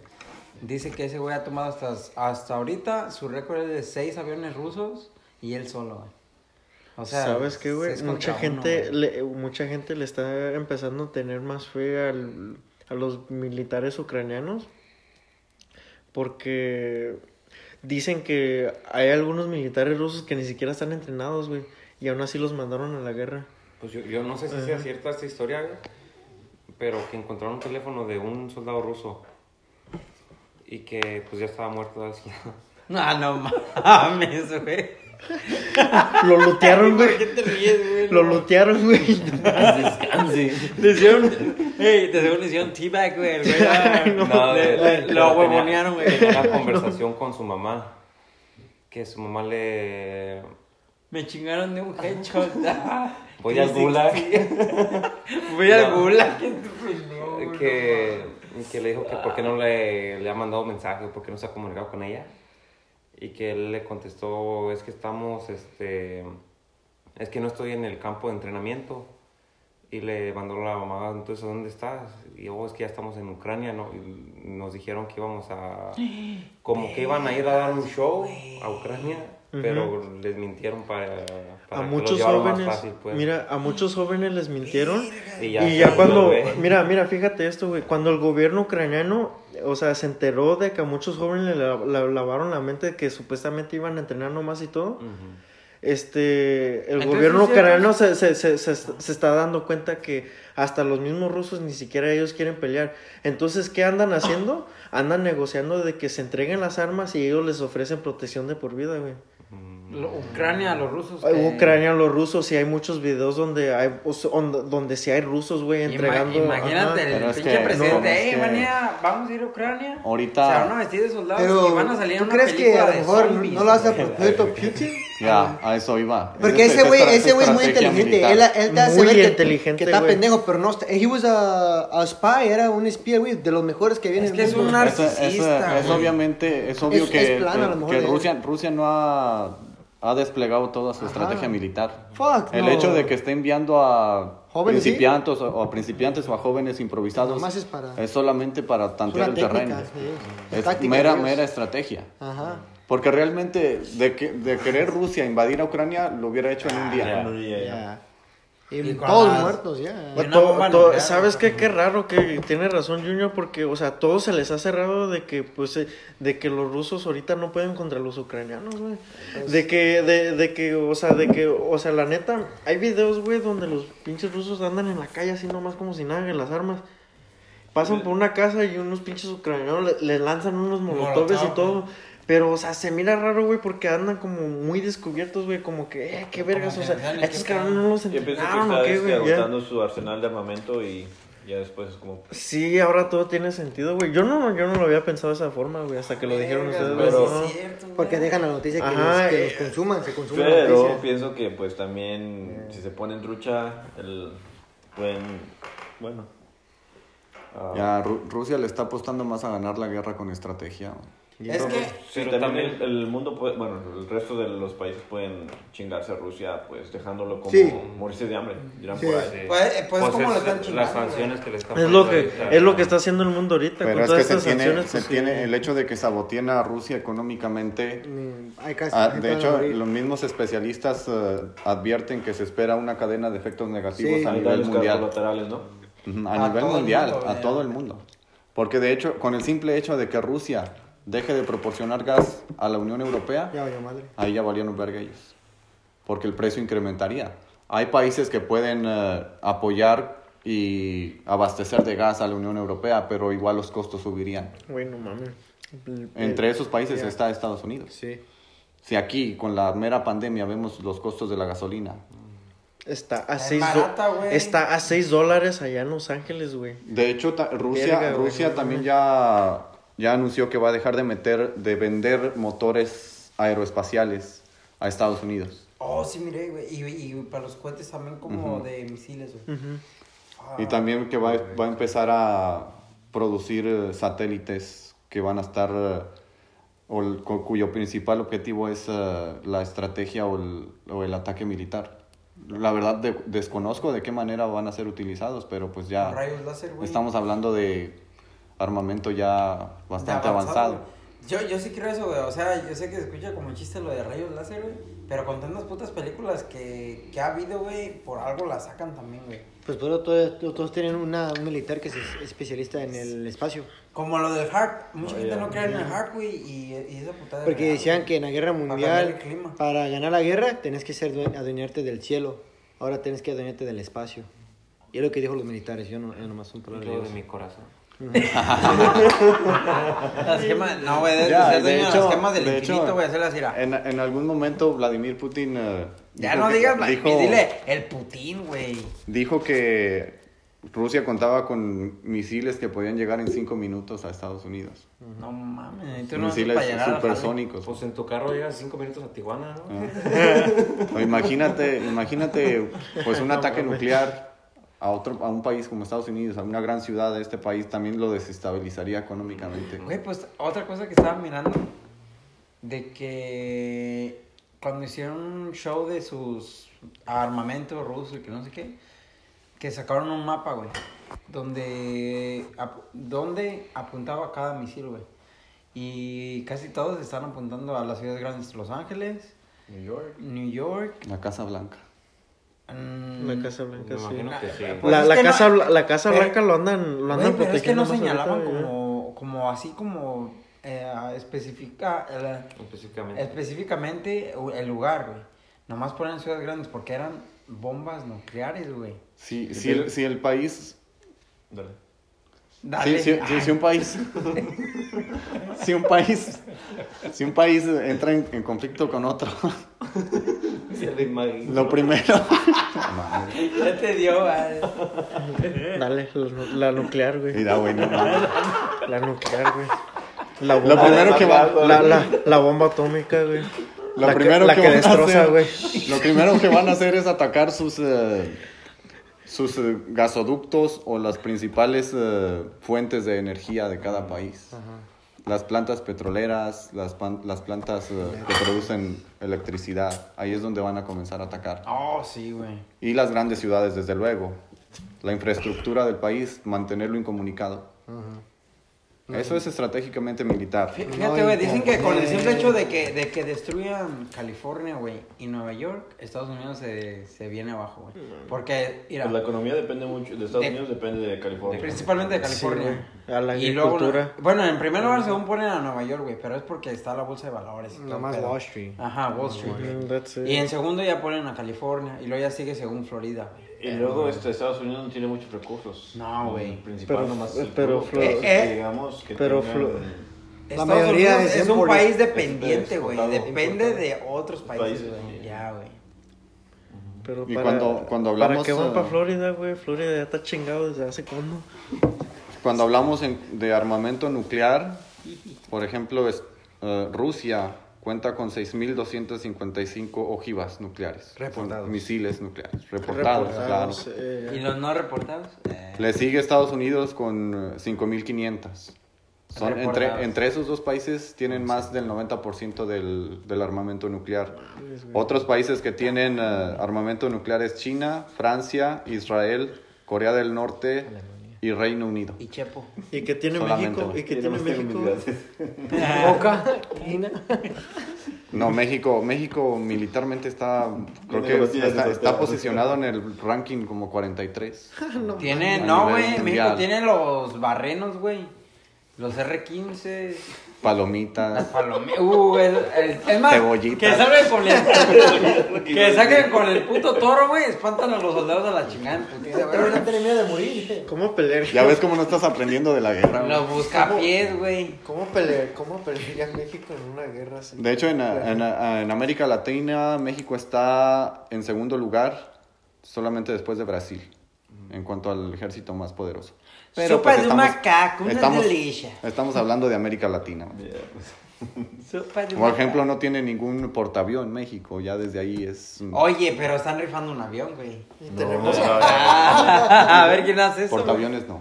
Dice que ese güey ha tomado hasta, hasta ahorita, su récord es de seis aviones rusos y él solo, güey. O sea, ¿Sabes qué, güey? Mucha uno, gente, le, mucha gente le está empezando a tener más fe al, a los militares ucranianos porque dicen que hay algunos militares rusos que ni siquiera están entrenados, güey, y aún así los mandaron a la guerra. Pues yo, yo no sé si sea cierta esta historia, güey, pero que encontraron un teléfono de un soldado ruso y que pues ya estaba muerto. así. No, *laughs* no mames, güey. Lo lutearon, ¿Por güey. qué te ríes, güey? Lo No. lutearon, güey. Descanse. Le hicieron. Ey, de seguro le hicieron teabag, güey. güey. No, Le- de- le- pero Lo huevonearon, güey. Tenía una conversación con su mamá. Que su mamá le. Me chingaron de un headshot. *laughs* Voy al gulag. Voy al No. gulag. que, que le dijo que por qué no le, le ha mandado mensaje, por qué no se ha comunicado con ella. Y que él le contestó, es que estamos, este, es que no estoy en el campo de entrenamiento. Y le mandó la mamá, entonces, ¿dónde estás? Y yo, "Oh, es que ya estamos en Ucrania, ¿no? Y nos dijeron que íbamos a, *gasps* como que iban a ir a dar un show a Ucrania, pero les mintieron para, para A que muchos lo llevaran más jóvenes, fácil, pues. mira, a muchos jóvenes les mintieron. y Y ya, cuando, mira, mira, fíjate esto, güey, cuando el gobierno ucraniano, o sea, se enteró de que a muchos jóvenes le, la- la- lavaron la mente de que supuestamente iban a entrenar nomás y todo, este, el Entonces, gobierno ¿sí, ucraniano se, se, se, se, se está dando cuenta que hasta los mismos rusos ni siquiera ellos quieren pelear. Entonces, ¿qué andan haciendo? Andan negociando de que se entreguen las armas y ellos les ofrecen protección de por vida, güey. Ucrania, los rusos. Que- Ucrania, los rusos, y hay muchos videos donde hay, o sea, on- donde sí hay rusos, güey, Ima- entregando. Imagínate ajá. el Pero es pinche que- presidente. no, es "Ey, que- manía, vamos a ir a Ucrania. Ahorita- Se van a vestir de soldados Pero, y van a salir ¿tú una crees que a lo mejor zombies, no lo hace a propósito Putin? Ya, a eso iba. Porque Es- ese es güey ese güey es muy inteligente. militar. Él, él te hace Muy ver inteligente, que, está pendejo, pero no. está- He was a, a spy, era un espía, güey, de los mejores que viene Es en que es un narcisista, es obviamente, es obvio que, que- que de- Rusia, Rusia no ha, ha desplegado toda su Ajá. estrategia militar. Fuck, El no. hecho de que esté enviando a principiantes o, o a principiantes o a jóvenes improvisados es para- es solamente para tantear el técnica, terreno. sí. Es Táctica mera, mera estrategia. Ajá. Porque realmente de, que, de querer Rusia invadir a Ucrania lo hubiera hecho en un día. Y, todos muertos, ya. Nuclear, ¿Sabes qué? Qué raro que tiene razón Junior porque, o sea, todo se les ha cerrado de que, pues, eh, de que los rusos ahorita no pueden contra los ucranianos, güey. Pues De que, de, de que, o sea, de que, o sea, la neta, hay videos, güey, donde los pinches rusos andan en la calle así nomás como si nada en las armas. Pasan por una casa y unos pinches ucranianos le, le lanzan unos molotovs y todo. Pero, o sea, se mira raro, güey, porque andan como muy descubiertos, güey, como que, eh, qué vergas, o sea, estos cabrones no los Yo pienso que entrenaron está o qué, güey, agotando su arsenal de armamento y ya después es como... Sí, ahora todo tiene sentido, güey. Yo no, yo no lo había pensado de esa forma, güey, hasta que lo dijeron Vergas, ustedes. güey, güey, pero- no. sí es cierto, güey. Porque dejan la noticia que, Ajá, los, que eh, los consuman, se consume la Pero pienso que pues también si se ponen trucha, el, pueden, bueno... ah, Ya Ru- Rusia le está apostando más a ganar la guerra con estrategia. Es que. Sí, Pero también, también- el, el mundo puede, bueno, el resto de los países pueden chingarse a Rusia, pues dejándolo como Sí. morirse de hambre, dirán Sí. por ahí. Sí. Pues, eh, pues, ¿cómo es le están Las chingando, sanciones que le están Es lo que, ahorita. es lo que está haciendo el mundo ahorita Pero con es todas que se estas tiene, sanciones. se pues, tiene el hecho de que saboteen a Rusia económicamente. Mm, Hay casi, Ah, de hecho, morir. los mismos especialistas eh, advierten que se espera una cadena de efectos negativos Sí. a nivel mundial. ¿no? A, A nivel mundial, mundo, a todo el mundo. Porque de hecho, con el simple hecho de que Rusia deje de proporcionar gas a la Unión Europea, Ya valió madre. ahí ya valieron verga ellos. Porque el precio incrementaría. Hay países que pueden eh, apoyar y abastecer de gas a la Unión Europea, pero igual los costos subirían. Güey, no mames. El- Entre esos países está Estados Unidos. Sí. Si aquí, con la mera pandemia, vemos los costos de la gasolina. Está a Es 6 barata, güey. Está a 6 dólares allá en Los Ángeles, güey. De hecho, ta- Rusia, Verga, Rusia también ya, ya anunció que va a dejar de meter, de vender motores aeroespaciales a Estados Unidos. Oh, sí, miré, güey. Y, y para los cohetes también como de misiles, güey. Ah, Y también que va, va a empezar a producir eh, satélites que van a estar, eh, o el- cu- cuyo principal objetivo es eh, la estrategia o el, o el ataque militar. La verdad de- desconozco de qué manera van a ser utilizados, pero pues ya Rayos láser, güey. estamos hablando de armamento ya bastante avanzado. Yo, yo sí creo eso, güey. O sea, yo sé que se escucha como chiste lo de rayos láser, güey. Pero con tantas putas películas que, que ha habido, güey, por algo la sacan también, güey. Pues por eso todos, todos tienen una, un militar que es especialista en el espacio. Como lo del HARP. Mucha Oh, gente no cree en el HARP, güey. Y, y esa putada. Porque real, decían güey. que en la guerra mundial, el clima. para ganar la guerra, tenés que ser due- adueñarte del cielo. Ahora tenés que adueñarte del espacio. Y es lo que dijo los militares, yo, no, yo nomás son Y palabras de mi corazón. Las gemas, no, güey, de, Ya, de hecho- las gemas del de infinito, hecho, güey, hacerlas ir En, en algún momento Vladimir Putin... eh, Ya dijo no que- digas, la- dijo, dile, el Putin, güey. dijo que Rusia contaba con misiles que podían llegar en cinco minutos a Estados Unidos. No mames, tú no misiles supersónicos. Pues en tu carro llegas cinco minutos a Tijuana, ¿no? Ah. *laughs* O imagínate, imagínate pues un *laughs* ataque nuclear a otro a un país como Estados Unidos, a una gran ciudad de este país también lo desestabilizaría económicamente. Güey, pues otra cosa que estaba mirando, de que cuando hicieron un show de sus armamentos rusos y que no sé qué, que sacaron un mapa, güey, donde, ap- donde apuntaba cada misil, güey. Y casi todos están apuntando a las ciudades grandes, Los Ángeles, New York. New York. La Casa Blanca. Mm, La Casa Blanca, Me sí. imagino que sí. Pues La, es la que no- casa, Bla- la casa pero- Blanca lo andan, lo andan Güey, pero es que protegiendo no más señalaban como, como así como eh, especifica, eh, Específicamente. específicamente el lugar, güey. Nomás ponen ciudades grandes porque eran bombas nucleares, güey. Si, si, el, si el país Dale. Dale. Sí, sí, sí, si un país. *laughs* si un país. Si un país entra en, en conflicto con otro. *laughs* Se lo. Lo primero. *laughs* Ya te dio, güey. Dale, la, la nuclear, güey. Mira, güey, no. La nuclear, güey. La Lo bomba, primero que va. la, la, la bomba atómica, güey. Lo la primero que, la que, que, van a destroza, hacer- güey. Lo primero que van a hacer es atacar sus. eh, sus eh, gasoductos o las principales eh, fuentes de energía de cada país. Las plantas petroleras, las, pan- las plantas eh, que producen electricidad. Ahí es donde van a comenzar a atacar. Oh, sí, güey. Y las grandes ciudades, desde luego. La infraestructura del país, mantenerlo incomunicado. Eso es estratégicamente militar. Fíjate, güey, dicen que con el simple hecho de que, de que destruyan California, güey, y Nueva York, Estados Unidos se, se viene abajo, güey. Porque, mira, Pues la economía depende mucho, de Estados De- Unidos depende de California. principalmente de California. Sí, a la y luego, agricultura. bueno, en primer lugar, según ponen a Nueva York, güey, pero es porque está la bolsa de valores. Nada más. Wall Street. Ajá, Wall Street. Mm. Y en segundo ya ponen a California, y luego ya sigue según Florida, güey. Y luego este, Estados Unidos no tiene muchos recursos. No, güey. Principal Pero- nomás el pero Eh, eh, digamos que pero tengan- Flo- La mayoría es es un país dependiente, güey. Depende de otros países, güey. Ya, güey. Pero Y para, cuando- cuando ¿Para hablamos, qué van eh, para Florida, güey? Florida ya está chingado desde hace cuándo. Cuando hablamos en- de armamento nuclear, por ejemplo, es- eh, Rusia cuenta con 6.255 ojivas nucleares. Reportados. Misiles nucleares. *laughs* Reportados, Reportados, claro. eh, ¿Y los no reportados? Eh, Le sigue Estados Unidos con eh, 5.500. Son entre, entre esos dos países tienen más del 90% del, del armamento nuclear. Otros países que tienen eh, armamento nuclear es China, Francia, Israel, Corea del Norte y Reino Unido. y Chepo. ¿Y qué tiene Solamente, México? ¿Y qué tiene México? *laughs* China. No, México, México militarmente está, creo Tiene que está, está posicionado en el ranking como 43. *laughs* Tiene, A no, nivel güey. México tiene los barrenos, güey. Los R15, las Palomitas. palomitas. Uh, el, el- es más, Cebollitas. que salgan con el. *laughs* que saquen con el puto toro, güey. Espantan a los soldados a la chingada. Pero no tiene miedo de. ¿Cómo pelear? Ya ves cómo no estás aprendiendo de la guerra. güey. Los buscapiés, güey. ¿Cómo pelear? ¿Cómo pelearía México en una guerra así? De hecho, en, en- en América Latina, México está en segundo lugar, solamente después de Brasil, en cuanto al ejército más poderoso. Sopa de un macaco, una estamos, delicia. Estamos hablando de América Latina. güey. *laughs* Por ejemplo, no tiene ningún portaavión México, ya desde ahí es... Oye, pero están rifando un avión, güey. Y tenemos Ah, *laughs* a ver quién hace eso. güey? Portaaviones no.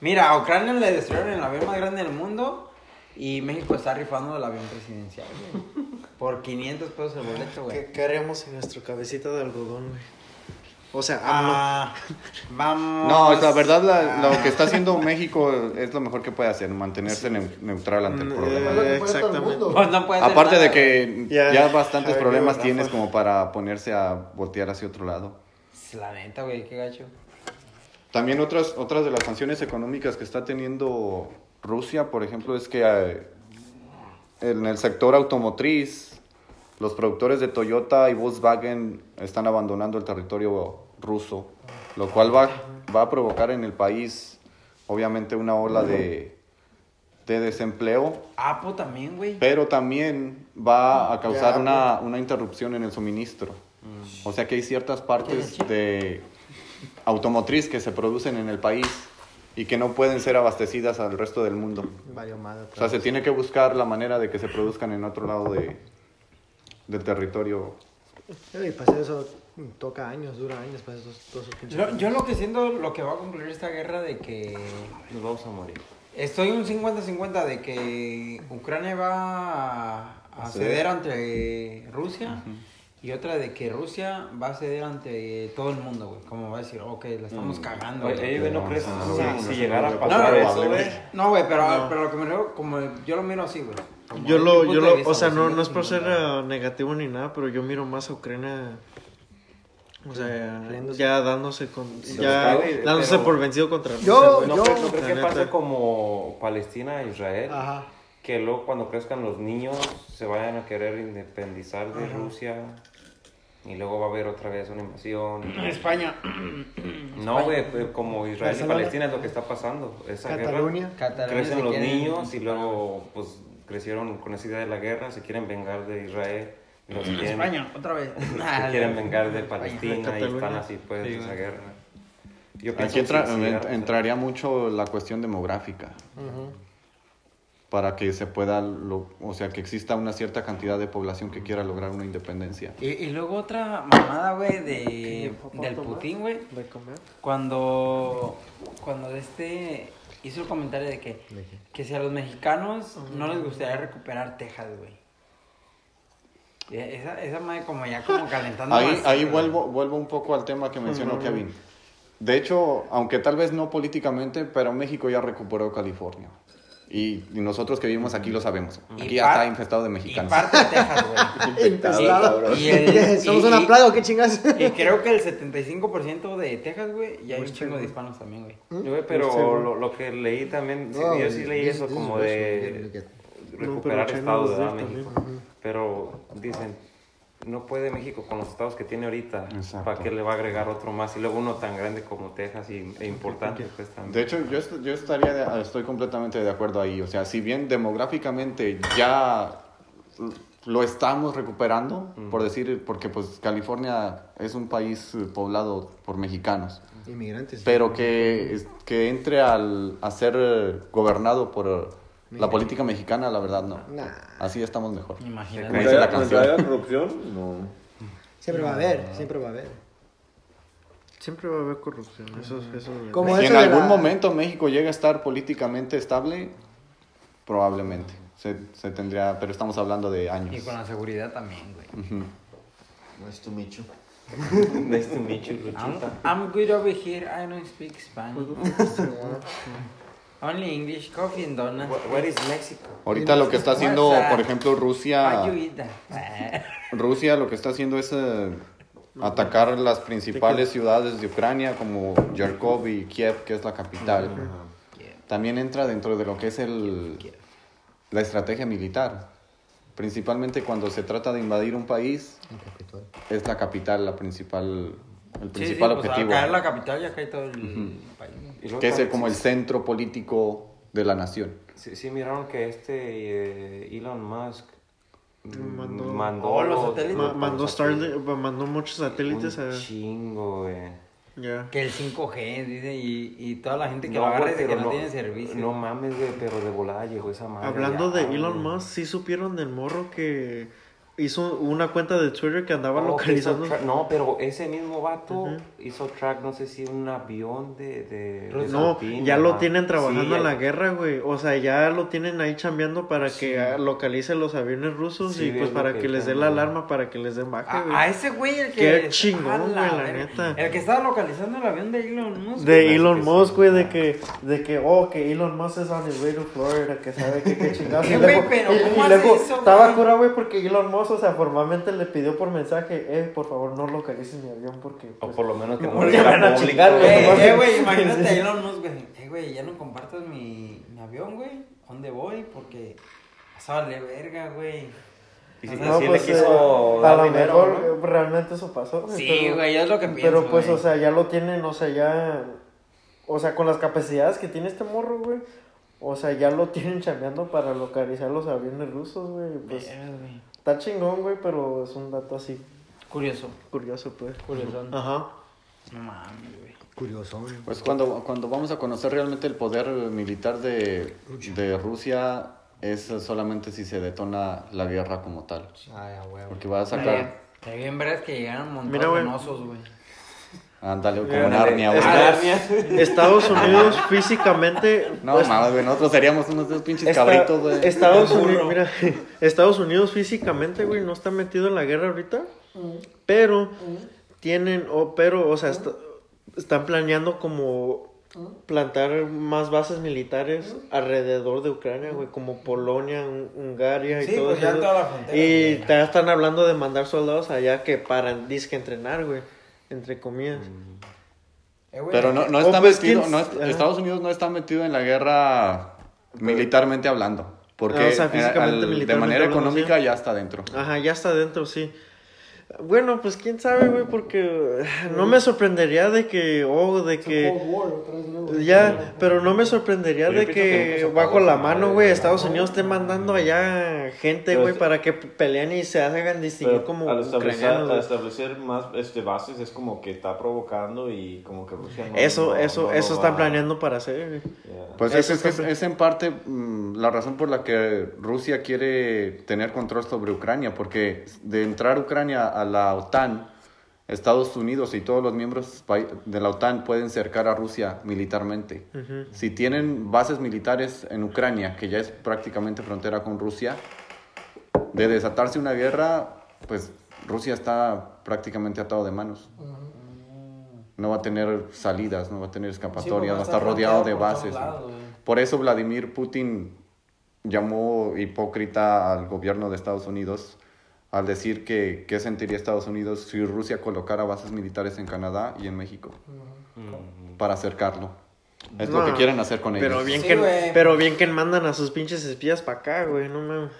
Mira, a Ucrania le destruyeron el avión más grande del mundo y México está rifando el avión presidencial, güey. Por 500 pesos el boleto, güey. ¿Qué, qué haríamos en nuestro cabecita de algodón, güey? O sea, Ah, *laughs* vamos. No, la verdad, la- lo que está haciendo México es lo mejor que puede hacer, mantenerse neu- neutral ante el Mm, problema. Exactamente. Pues no Aparte nada, de que Ya. ya, bastantes ver, problemas Rafa. tienes como para ponerse a voltear hacia otro lado. güey. La neta, güey, qué gacho. También otras, otras de las sanciones económicas que está teniendo Rusia, por ejemplo, es que eh, en el sector automotriz, los productores de Toyota y Volkswagen están abandonando el territorio ruso, lo cual va, va a provocar en el país, obviamente, una ola de, de desempleo, Apo también, güey. pero también va a causar una, una interrupción en el suministro. O sea que hay ciertas partes de automotriz que se producen en el país y que no pueden ser abastecidas al resto del mundo. O sea, se tiene que buscar la manera de que se produzcan en otro lado de, del territorio. Y hacer eso toca años, dura años para hacer todos esos pinches. Yo, yo lo que siento, lo que va a concluir esta guerra de que Nos vamos a morir. estoy un 50-50 de que Ucrania va a, a ceder ante Rusia y otra de que Rusia va a ceder ante todo el mundo, güey. Como va a decir, ok, la estamos cagando. Oye, güey. ¿no crees? no, si, no, si no, llegara a pasar eso, no, güey. No, güey, pero, No. pero lo que me refiero, como yo lo miro así, güey. Yo lo, yo lo, vista, o sea, no, no es por ser 50. eh, negativo ni nada, pero yo miro más a Ucrania, o sea, ya dándose con, ya dándose pero- por vencido contra Rusia, Yo-. ¿No, yo- crees, no la que pase como Palestina e Israel? Ajá. Que luego cuando crezcan los niños se vayan a querer independizar de Rusia y luego va a haber otra vez una invasión. *clears throat* España. *clears throat* No, güey, pues, como Israel y. Palestina es lo que está pasando. Esa Cataluña. guerra. Cataluña Crecen los niños y luego pues crecieron con esa idea de la guerra, se quieren vengar de Israel. se quieren, España, otra vez. *laughs* se quieren vengar de Palestina y están así pues Sí, esa guerra. Yo Aquí entra- en- entraría mucho la cuestión demográfica para que se pueda, lo- o sea, que exista una cierta cantidad de población que quiera lograr una independencia. Y, y luego otra mamada, güey, de, ¿Qué, papá, del? Putin, güey. de comer. Cuando, cuando este hizo el comentario de que, que si a los mexicanos no les gustaría recuperar Texas, güey. Esa, esa madre como ya como calentando Ahí, más, ahí vuelvo, vuelvo un poco al tema que mencionó Kevin. De hecho, aunque tal vez no políticamente, pero México ya recuperó California. Y, y nosotros que vivimos aquí lo sabemos. Y Aquí ya está infestado de Y mexicanos. parte de Texas, güey. *laughs* Infestado. Y el- *laughs* Somos y- una y- plaga, ¿qué chingas? *laughs* Y creo que el 75% de Texas, güey, ya hay un chingo de hispanos también, güey. Yo, güey, pero lo, lo que leí también, sí, No, yo sí leí this- eso como de recuperar estados de México. también. Pero dicen, no puede México con los estados que tiene ahorita. Exacto. ¿Para qué le va a agregar otro más? Y luego uno tan grande como Texas y, e importante, pues también. De hecho, yo, est- yo estaría de- estoy completamente de acuerdo ahí. O sea, si bien demográficamente ya lo estamos recuperando, por decir, porque pues California es un país eh, poblado por mexicanos, Inmigrantes. pero que, que entre al, a ser eh, gobernado por la política mexicana, la verdad no. Nah. Así estamos mejor. Imagínate. Como dice la canción. haya corrupción, no. Siempre va a haber, siempre va a haber. Siempre va a haber corrupción, eso, eso Como Si eso en algún la- momento México llega a estar políticamente estable, probablemente. Se, se tendría, pero estamos hablando de años. Y con la seguridad también, güey. Ujú. Nice to meet you. Nice to meet you, I'm, Luchita. I'm good over here. I don't speak Spanish. *laughs* Only English, coffee and donuts. Wh- Where is Mexico? Ahorita lo que está haciendo, por ejemplo, Rusia. Rusia lo que está haciendo es eh, atacar las principales ciudades de Ucrania como Yarkov y Kiev, que es la capital. también entra dentro de lo que es el, la estrategia militar. Principalmente cuando se trata de invadir un país, es la capital la principal, el Sí, sí, principal pues, objetivo. Al caer la capital ya cae todo el país. ¿no? Y luego que es el- también- como el centro político de la nación. Sí, sí miraron que este eh, Elon Musk Mandó- mandó, Oh, los satélites. Ma- mandó. Starlink, mandó muchos satélites Un a... chingo, güey. Ya. Que el 5G, dice, y, y toda la gente que No, lo agarra dice que pero no, tiene servicio. No mames, güey, pero de volada llegó esa madre. Hablando allá, de Elon güey. Musk, ¿sí supieron del morro que hizo una cuenta de Twitter que andaba Oh, que localizando? track- no, pero ese mismo vato Ujú. hizo track, no sé si un avión de. de, de No, Zapín, ya lo ajá. tienen trabajando Sí, en la guerra, güey. O sea, ya lo tienen ahí chambeando para que ah, localice los aviones rusos Sí, y pues es lo para que que les dé la alarma para que les den baje, A, güey. a ese güey el que. Qué chingón, A güey, la neta. El que estaba localizando el avión de Elon Musk. De Elon que Musk, sí. güey, de que, de que, oh, que Elon Musk es on his way to Florida, que sabe que qué chingados. *laughs* ¿Qué, Y güey? luego, y- ¿cómo y hace luego eso, estaba cura, güey, porque Elon Musk, o sea, formalmente le pidió por mensaje, eh, por favor, no localices mi avión porque... O pues, por lo menos que me no van a chingar, güey. Eh, eh, güey, *laughs* imagínate a Elon Musk, güey. Eh, güey, ya no compartas mi, mi avión, güey. ¿A dónde voy? Porque eso vale verga, güey. Y si, No, si pues, le quiso eh, a lo dinero, mejor ¿no? realmente eso pasó. Sí, pero- güey, es lo que pienso. Pero pues, güey. o sea, ya lo tienen, o sea, ya. O sea, con las capacidades que tiene este morro, güey. O sea, ya lo tienen chambeando para localizar los aviones rusos, güey. Pues güey. Está chingón, güey, pero es un dato así Curioso. curioso, pues. Curioso. Ajá. No mames, güey. Curioso, güey. Pues cuando, cuando vamos a conocer realmente el poder militar de, de Rusia es solamente si se detona la guerra como tal. Ay, huevo. Porque va a sacar, Estaría bien vergas que llegaran montados Mira, güey. Ándale, como Mira, Narnia, güey. Esta- Estados Unidos físicamente. No, pues, mames, güey, nosotros seríamos unos de esos pinches Esta- cabritos, güey. Estados. Unidos, mira, *laughs* Estados Unidos físicamente, güey, no está metido en la guerra ahorita, pero tienen, o pero, o sea, est- están planeando como plantar más bases militares alrededor de Ucrania, güey, como Polonia, Hun- Hungaria y Sí, todo pues ya eso. toda la frontera, Y ya están hablando de mandar soldados allá que para disque entrenar, güey, entre comillas. Eh, güey, Pero no, no está metido, ¿quién- no es- Ajá. Estados Unidos no está metido en la guerra militarmente hablando. Porque Ah, o sea, físicamente, al- de manera hablando, económica sí. ya está dentro. Ajá, ya está dentro, sí. Bueno, pues quién sabe, güey, porque no me sorprendería de que, oh, de que, ya, pero no me sorprendería de que bajo la mano, güey. Estados Unidos esté mandando allá gente, güey, para que peleen y se hagan distinguir como al establecer, ucranianos. al establecer más este, bases es como que está provocando y como que Rusia no Eso, no- eso, no eso están planeando para hacer, güey. Yeah. Pues Eso es, es, es en parte mm, la razón por la que Rusia quiere tener control sobre Ucrania, porque de entrar Ucrania a la OTAN, Estados Unidos y todos los miembros de la OTAN pueden cercar a Rusia militarmente. Si tienen bases militares en Ucrania, que ya es prácticamente frontera con Rusia, de desatarse una guerra, pues Rusia está prácticamente atado de manos. No va a tener salidas, no va a tener Sí, escapatorias, porque va a estar rodeado de bases. Por eso Vladimir Putin llamó hipócrita al gobierno de Estados Unidos al decir que qué sentiría Estados Unidos si Rusia colocara bases militares en Canadá y en México para acercarlo. Es lo No, que quieren hacer con ellos. Pero bien, Sí, que, pero bien que mandan a sus pinches espías para acá, güey, no mames.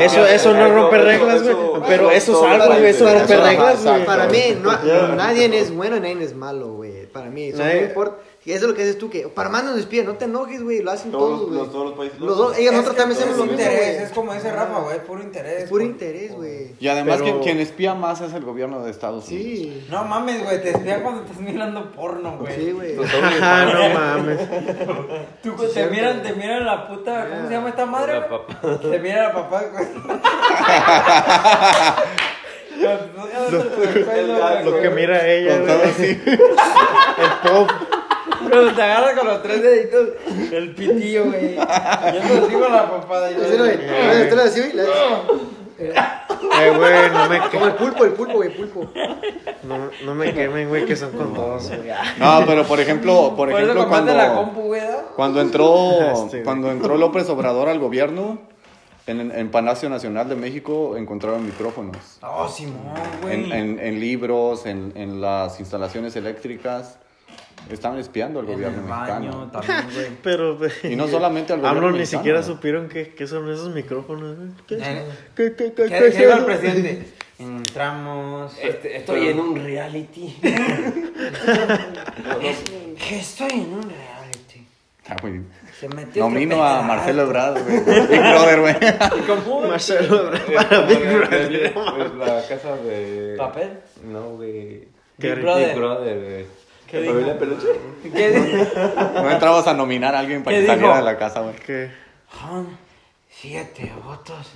Eso, eso no rompe reglas, güey. Pero eso- eso es algo, para- güey. Eso rompe reglas, güey. Para mí, no, nadie es bueno, nadie es malo, güey. Para mí, eso Nadie- no importa. Y eso es lo que dices tú, que para más nos despiden, no te enojes, güey. Lo hacen Todos, todos, güey. los, todos los países. Los dos, ellos nosotros también hacemos lo mismo, interés, güey. Es como dice Rafa, güey, puro interés. Es puro por- interés, güey. Y además Pero- quien, quien espía más es el gobierno de Estados Unidos. Sí. No mames, güey, te espían cuando estás mirando porno, güey. Sí, güey. Ajá, *laughs* no mames. Tú güey, te miran, te miran la puta, ¿cómo se llama esta madre? La papa. Te mira la papá, *laughs* *laughs* güey. Lo que mira ella, güey. así. El pop. Cuando te agarra con los tres deditos, el pitillo, güey. Yo te digo la papada. y. Tú le así, güey. Eh, güey, no me, Como el pulpo, el pulpo, güey, pulpo. no, no me quemen, güey, que son con todos, güey. No, pero por ejemplo, por Por ejemplo cuando, la compu, güey, ¿no? cuando entró *laughs* Este, cuando entró López Obrador al gobierno en, en Palacio Nacional de México encontraron micrófonos. Oh, Simón, güey. En, en- en libros, en, en las instalaciones eléctricas. Estaban espiando al En gobierno el baño mexicano. también, *laughs* güey. Pero, Y no solamente al gobierno AMLO ni mexicano, siquiera güey. supieron qué, qué son esos micrófonos, güey. ¿Qué, Eh, qué, qué, qué, ¿Qué qué es dijo el eso? presidente? *laughs* Entramos. Este, *laughs* estoy en un reality. Estoy en un reality. Güey. Se metió Nomino a. Marcelo Ebrard, güey. Big Brother, güey. Marcelo para Big Brother. Es la casa de. ¿Papel? No, güey. ¿Qué? Big Brother. Big Brother, güey. ¿Qué dijo? ¿Familia Peluche? ¿Qué dijo? No entramos a nominar a alguien para ¿Qué que saliera de la casa, güey. ¿Qué? Son siete votos.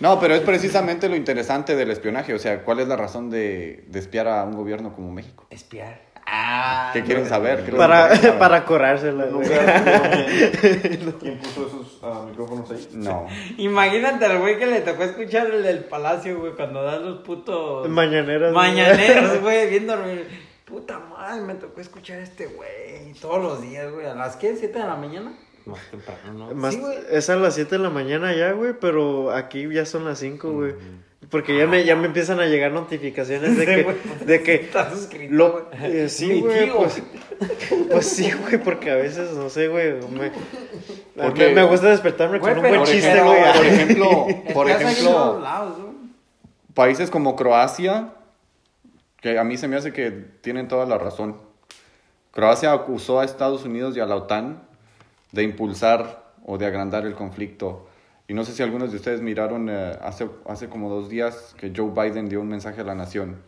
No, pero es precisamente lo interesante del espionaje. O sea, ¿cuál es la razón de, de espiar a un gobierno como México? Espiar. Ah. ¿Qué quieren saber? ¿Qué les Para, saber? para. ¿Quién puso esos ah, micrófonos ahí? No. Imagínate al güey que le tocó escuchar el del palacio, güey, cuando dan los putos. Mañaneras. güey. Mañaneros, güey, bien dormido. Puta madre, me tocó escuchar a este güey. Todos los días, güey. ¿A las qué? ¿7 de la mañana? Más temprano, ¿no? Más, Sí, güey. es a las 7 de la mañana ya, güey, pero aquí ya son las 5, güey. Porque ya me, ya me empiezan a llegar notificaciones de que, de que *laughs* Estás suscrito, lo, güey. eh, sí, güey, pues, pues sí, güey, porque a veces, no sé, güey, me, Porque- me, me gusta despertarme con un buen chiste, güey. por ejemplo, *laughs* por ejemplo, lados, países como Croacia, que a mí se me hace que tienen toda la razón. Croacia acusó a Estados Unidos y a la OTAN de impulsar o de agrandar el conflicto. Y no sé si algunos de ustedes miraron eh, hace, hace como dos días que Joe Biden dio un mensaje a la nación.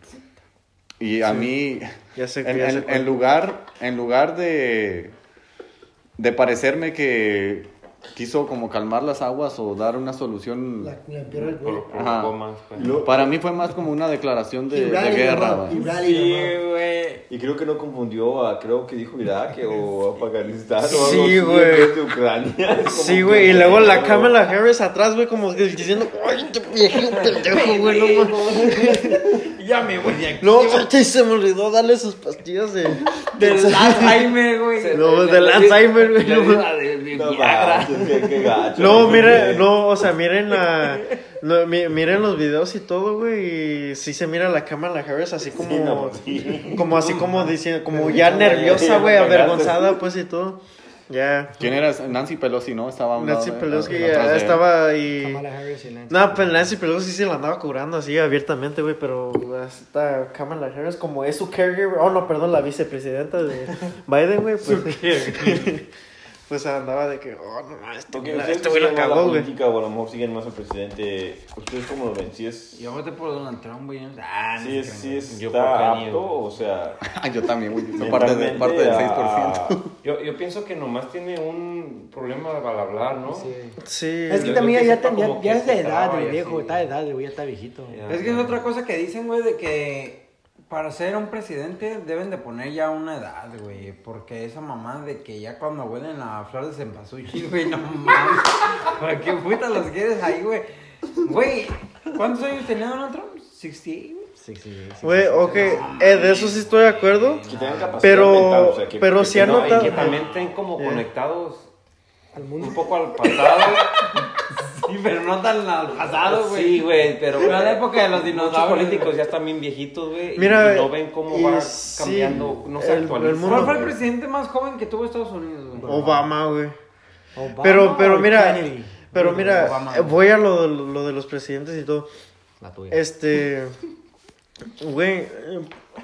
Y a mí, *laughs* Ya sé, en, ya sé en- cuál. en lugar, en lugar de, de parecerme que quiso como calmar las aguas o dar una solución, La, la el Ajá. Lo- para mí fue más como una declaración de, Y de rally, guerra. y Sí. Y creo que no confundió a, creo que dijo Irak o Afganistán o algo Sí, así, güey. Ucrania. Sí, güey, y luego la Kamala Harris atrás, güey, como que diciendo, ay, este viejo pendejo, güey. Ya me voy de aquí. No, *laughs* se me olvidó darle sus pastillas de... Del Alzheimer, güey. *laughs* No, del Alzheimer, güey. *laughs* No la No miren, no, o sea, miren la, no, mi- miren los videos y todo, güey, y sí se mira la Kamala Harris así como, Sí, no, sí. como así como diciendo, como ya nerviosa, güey, avergonzada, pues y todo, ya. ¿Quién era? Nancy Pelosi, ¿no? Estaba un Nancy lado Pelosi ya estaba ahí. Kamala Harris y Nancy. No, pues Nancy Pelosi sí se la andaba curando así abiertamente, güey, pero esta Kamala Harris como es su caregiver, oh no, perdón, la vicepresidenta de *laughs* Biden, güey, pues, pues andaba de que, oh no, esto, Porque la- este güey la siguen más la cagó, güey. política o a lo mejor siguen más al presidente. ¿Ustedes cómo lo ven? ¿Sí es, Yo voté por Donald Trump, güey. Ah, no sí es, sí es Yo por está apto? O sea, Ah, *laughs* yo también, güey. Soy parte, de, realmente parte del a- 6%. Yo, yo pienso que nomás tiene un problema al hablar, ¿no? Sí. Sí, Es que Yo también ya, ya, ya es de edad el viejo, está de edad, güey ya está viejito. Es que es otra cosa que dicen, güey, de que para ser un presidente deben de poner ya una edad, güey. Porque esa mamá de que ya cuando huelen a flor de cempasúchil, *laughs* güey, no mames. ¿Para qué puta los quieres ahí, güey? Güey, ¿cuántos años tenía Donald Trump? ¿68? Sí, sí, sí. Güey, ok, eh, de eso sí estoy de acuerdo, que tengan capacidad Pero- mental, o sea, que- pero que sí ha tengan- No, y notado- que también estén como Ya. conectados Al mundo. un poco al pasado. *laughs* Sí, pero no tan al pasado, güey. Sí, güey, pero Pero en la época de los muchos dinosaurios. políticos ya están bien viejitos, güey. Mira, y no ven cómo y va sí, cambiando, no se el- actualiza. el mundo- ¿Cuál fue el presidente más joven que tuvo Estados Unidos, güey? Obama, güey. Obama Pero, pero mira, Kennedy. pero mira, Obama. eh, voy a lo, de- lo de los presidentes y todo. La tuya. Este, güey,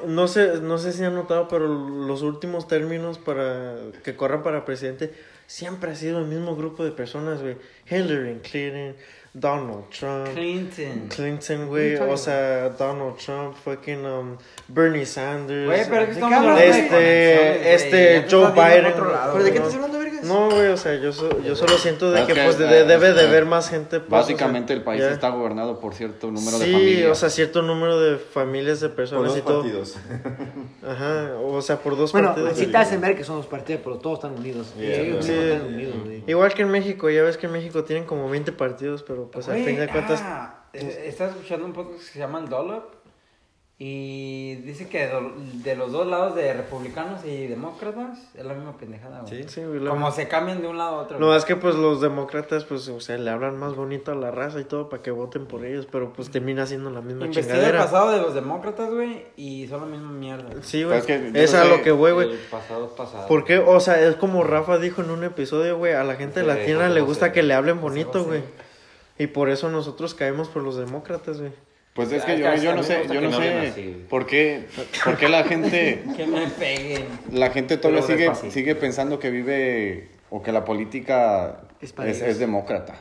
no sé, no sé si han notado, pero los últimos términos para que corran para presidente siempre ha sido el mismo grupo de personas, güey. Hillary Clinton, Donald Trump. Clinton. Clinton, güey, o sea, Donald Trump, fucking um, Bernie Sanders. Güey, pero que ¿De estamos este, este, Ya te Joe Biden, ¿Pero de qué estás hablando, vergas? No, güey, o sea, yo, so- yo solo siento de Es que, que, pues de- debe de haber más gente. pues, Básicamente o sea, el país está gobernado por cierto número de Sí, familias. o sea, cierto número de familias, de Por personas dos y todo. partidos. Ajá, o sea, por dos Bueno, partidos. así te hacen ver que son los partidos, pero todos están unidos. Yeah, Sí, yeah. sí, Sí. están unidos, güey. Igual que en México, ya ves que en México tienen como 20 partidos, pero pues al fin de cuentas... ah, eh, ¿Estás escuchando un podcast que se llama El Dollar? Y dice que de, los dos lados de republicanos y demócratas es la misma pendejada, güey. Sí, güey, la- Como se cambian de un lado a otro. No, güey. es que pues los demócratas, pues, o sea, le hablan más bonito a la raza y todo para que voten por ellos, pero pues termina siendo la misma Investiga el chingadera. pasado de los demócratas, güey, y son la misma mierda. Sí, güey. Es que yo es no a lo que voy, güey. El pasado es pasado. ¿Por qué? O sea, es como Rafa dijo en un episodio, güey, a la gente Sí, latina le gusta que le hablen bonito, güey. Y por eso nosotros caemos por los demócratas, güey. Pues es que yo, no sé, yo no sé por qué, por qué la gente, *laughs* Que me peguen. la gente todavía Pero sigue, sigue pensando que vive o que la política Es es, es, demócrata.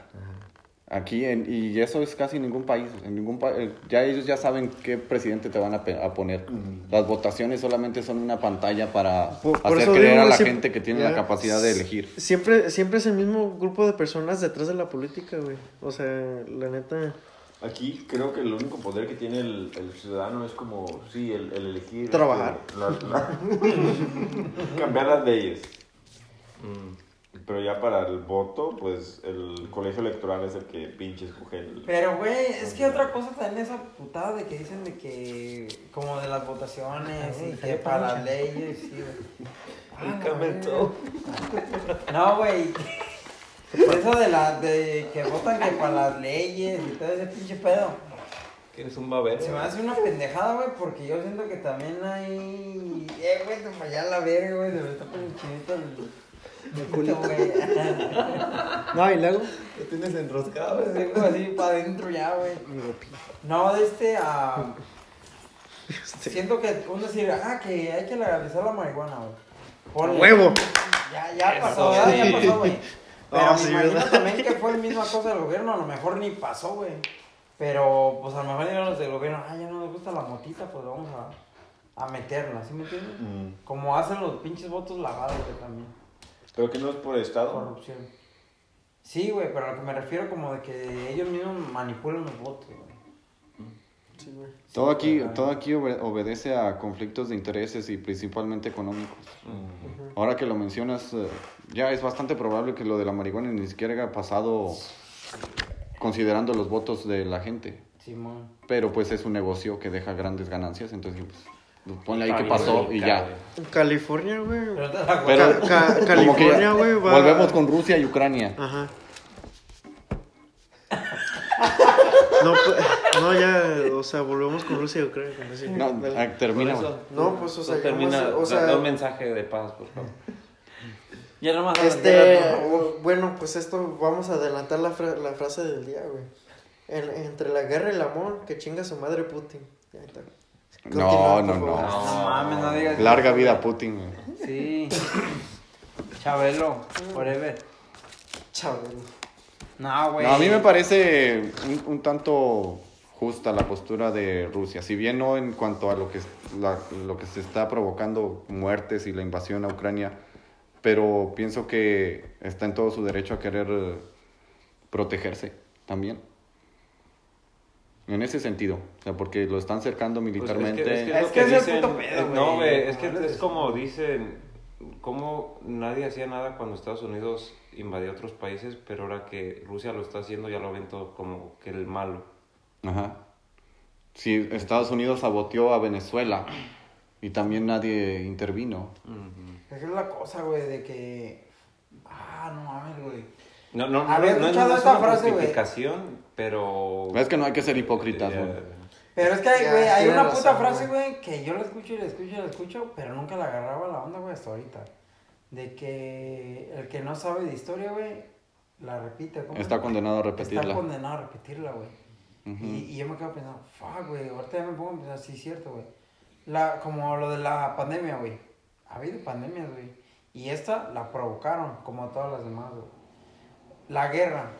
Aquí en, y eso es casi en ningún país, en ningún pa- eh, ya ellos ya saben qué presidente te van a, poner. Las votaciones solamente son una pantalla para Por- por hacer eso creer digo, a la siempre- gente que tiene ya. la capacidad de elegir. Siempre, siempre es el mismo grupo de personas detrás de la política, güey. O sea, la neta. Aquí creo que el único poder que tiene el, el ciudadano es como, sí, el, el elegir. Trabajar. este, la- la- *laughs* cambiar las leyes. Mm. Pero ya para el voto, pues el colegio electoral es el que pinche escoge el... Pero, güey, es que otra cosa también esa putada de que dicen de que, como de las votaciones y que para las leyes, sí, güey. *laughs* Ah. No, güey. Eso de la, de que votan que para las leyes y todo ese pinche pedo. Que eres un babero. Se me hace una pendejada, güey, porque yo siento que también hay. Eh, güey, te fallé a la verga, güey, se me está poniendo chinito el. el culito, güey. No, y luego. Lo tienes enroscado, güey, tengo así para adentro ya, güey. No, de este a. Siento que uno dice, ah, que hay que legalizar la marihuana, güey. ¡Huevo! Ya, ya pasó, ya, ya pasó, güey. Pero Ah, me sí, imagino ¿verdad? también que fue *laughs* la misma cosa del gobierno, a lo mejor ni pasó, güey. Pero, pues a lo mejor dijeron los del gobierno, ah, ya no nos gusta la motita, pues vamos a, a meterla, ¿sí me entiendes? Mm. Como hacen los pinches votos lavados, güey, también. Pero que no es por estado. Corrupción. Sí, güey, pero a lo que me refiero como de que ellos mismos manipulan los votos, güey. Sí, güey. Todo aquí, claro. todo aquí obe- obedece a conflictos de intereses y principalmente económicos. Ahora que lo mencionas, eh, ya es bastante probable que lo de la marihuana ni siquiera haya pasado considerando los votos de la gente. Simón. Pero pues es un negocio que deja grandes ganancias, entonces pues, ponle ahí que pasó y ya. California, güey. Pero Ca- California, güey, va- volvemos con Rusia y Ucrania. Ajá. No, pues, no, ya, o sea, volvemos con Rusia y Ucrania. No, ah, termina. No, pues, o sea, termina, o sea- un mensaje de paz, por favor. Ya nomás Este, bueno, pues esto, vamos a adelantar la, fra- la frase del día, güey. En- entre la guerra y el amor, que chinga su madre Putin. Ya está. No, no, no. No mames, no digas Larga eso, vida. Putin. güey. Sí. Chabelo, forever. Chabelo. No, güey. No, a mí me parece un, un tanto justa la postura de Rusia. Si bien no en cuanto a lo que, la- lo que se está provocando muertes y la invasión a Ucrania, pero pienso que está en todo su derecho a querer protegerse también. En ese sentido, o sea, porque lo están cercando Pues militarmente. Es lo que es el dicen- puto pedo, eh, No, güey. güey, es que es es- como dicen, como nadie hacía nada cuando Estados Unidos invadía otros países, pero ahora que Rusia lo está haciendo ya lo ven todo como que el malo. Ajá. Si Estados Unidos saboteó a Venezuela y también nadie intervino. Es que es la cosa, güey, de que. Ah, no mames, güey. No, no, no, Había no, no, escuchado no es esta una frase, güey. pero... Es que no hay que ser hipócritas, Eh, güey. Pero es que, hay, güey, hay una razón, puta frase, güey. que yo la escucho y la escucho y la escucho, pero nunca la agarraba la onda, güey, hasta ahorita. De que el que no sabe de historia, güey, la repite. ¿cómo Está es? condenado a Está repetirla. condenado a repetirla, güey. Y, y yo me quedo pensando, fuck, güey, ahorita ya me pongo a pensar, sí, es cierto, güey. La, como lo de la pandemia, güey. Ha habido pandemias, güey. Y esta la provocaron, como todas las demás, güey. La guerra.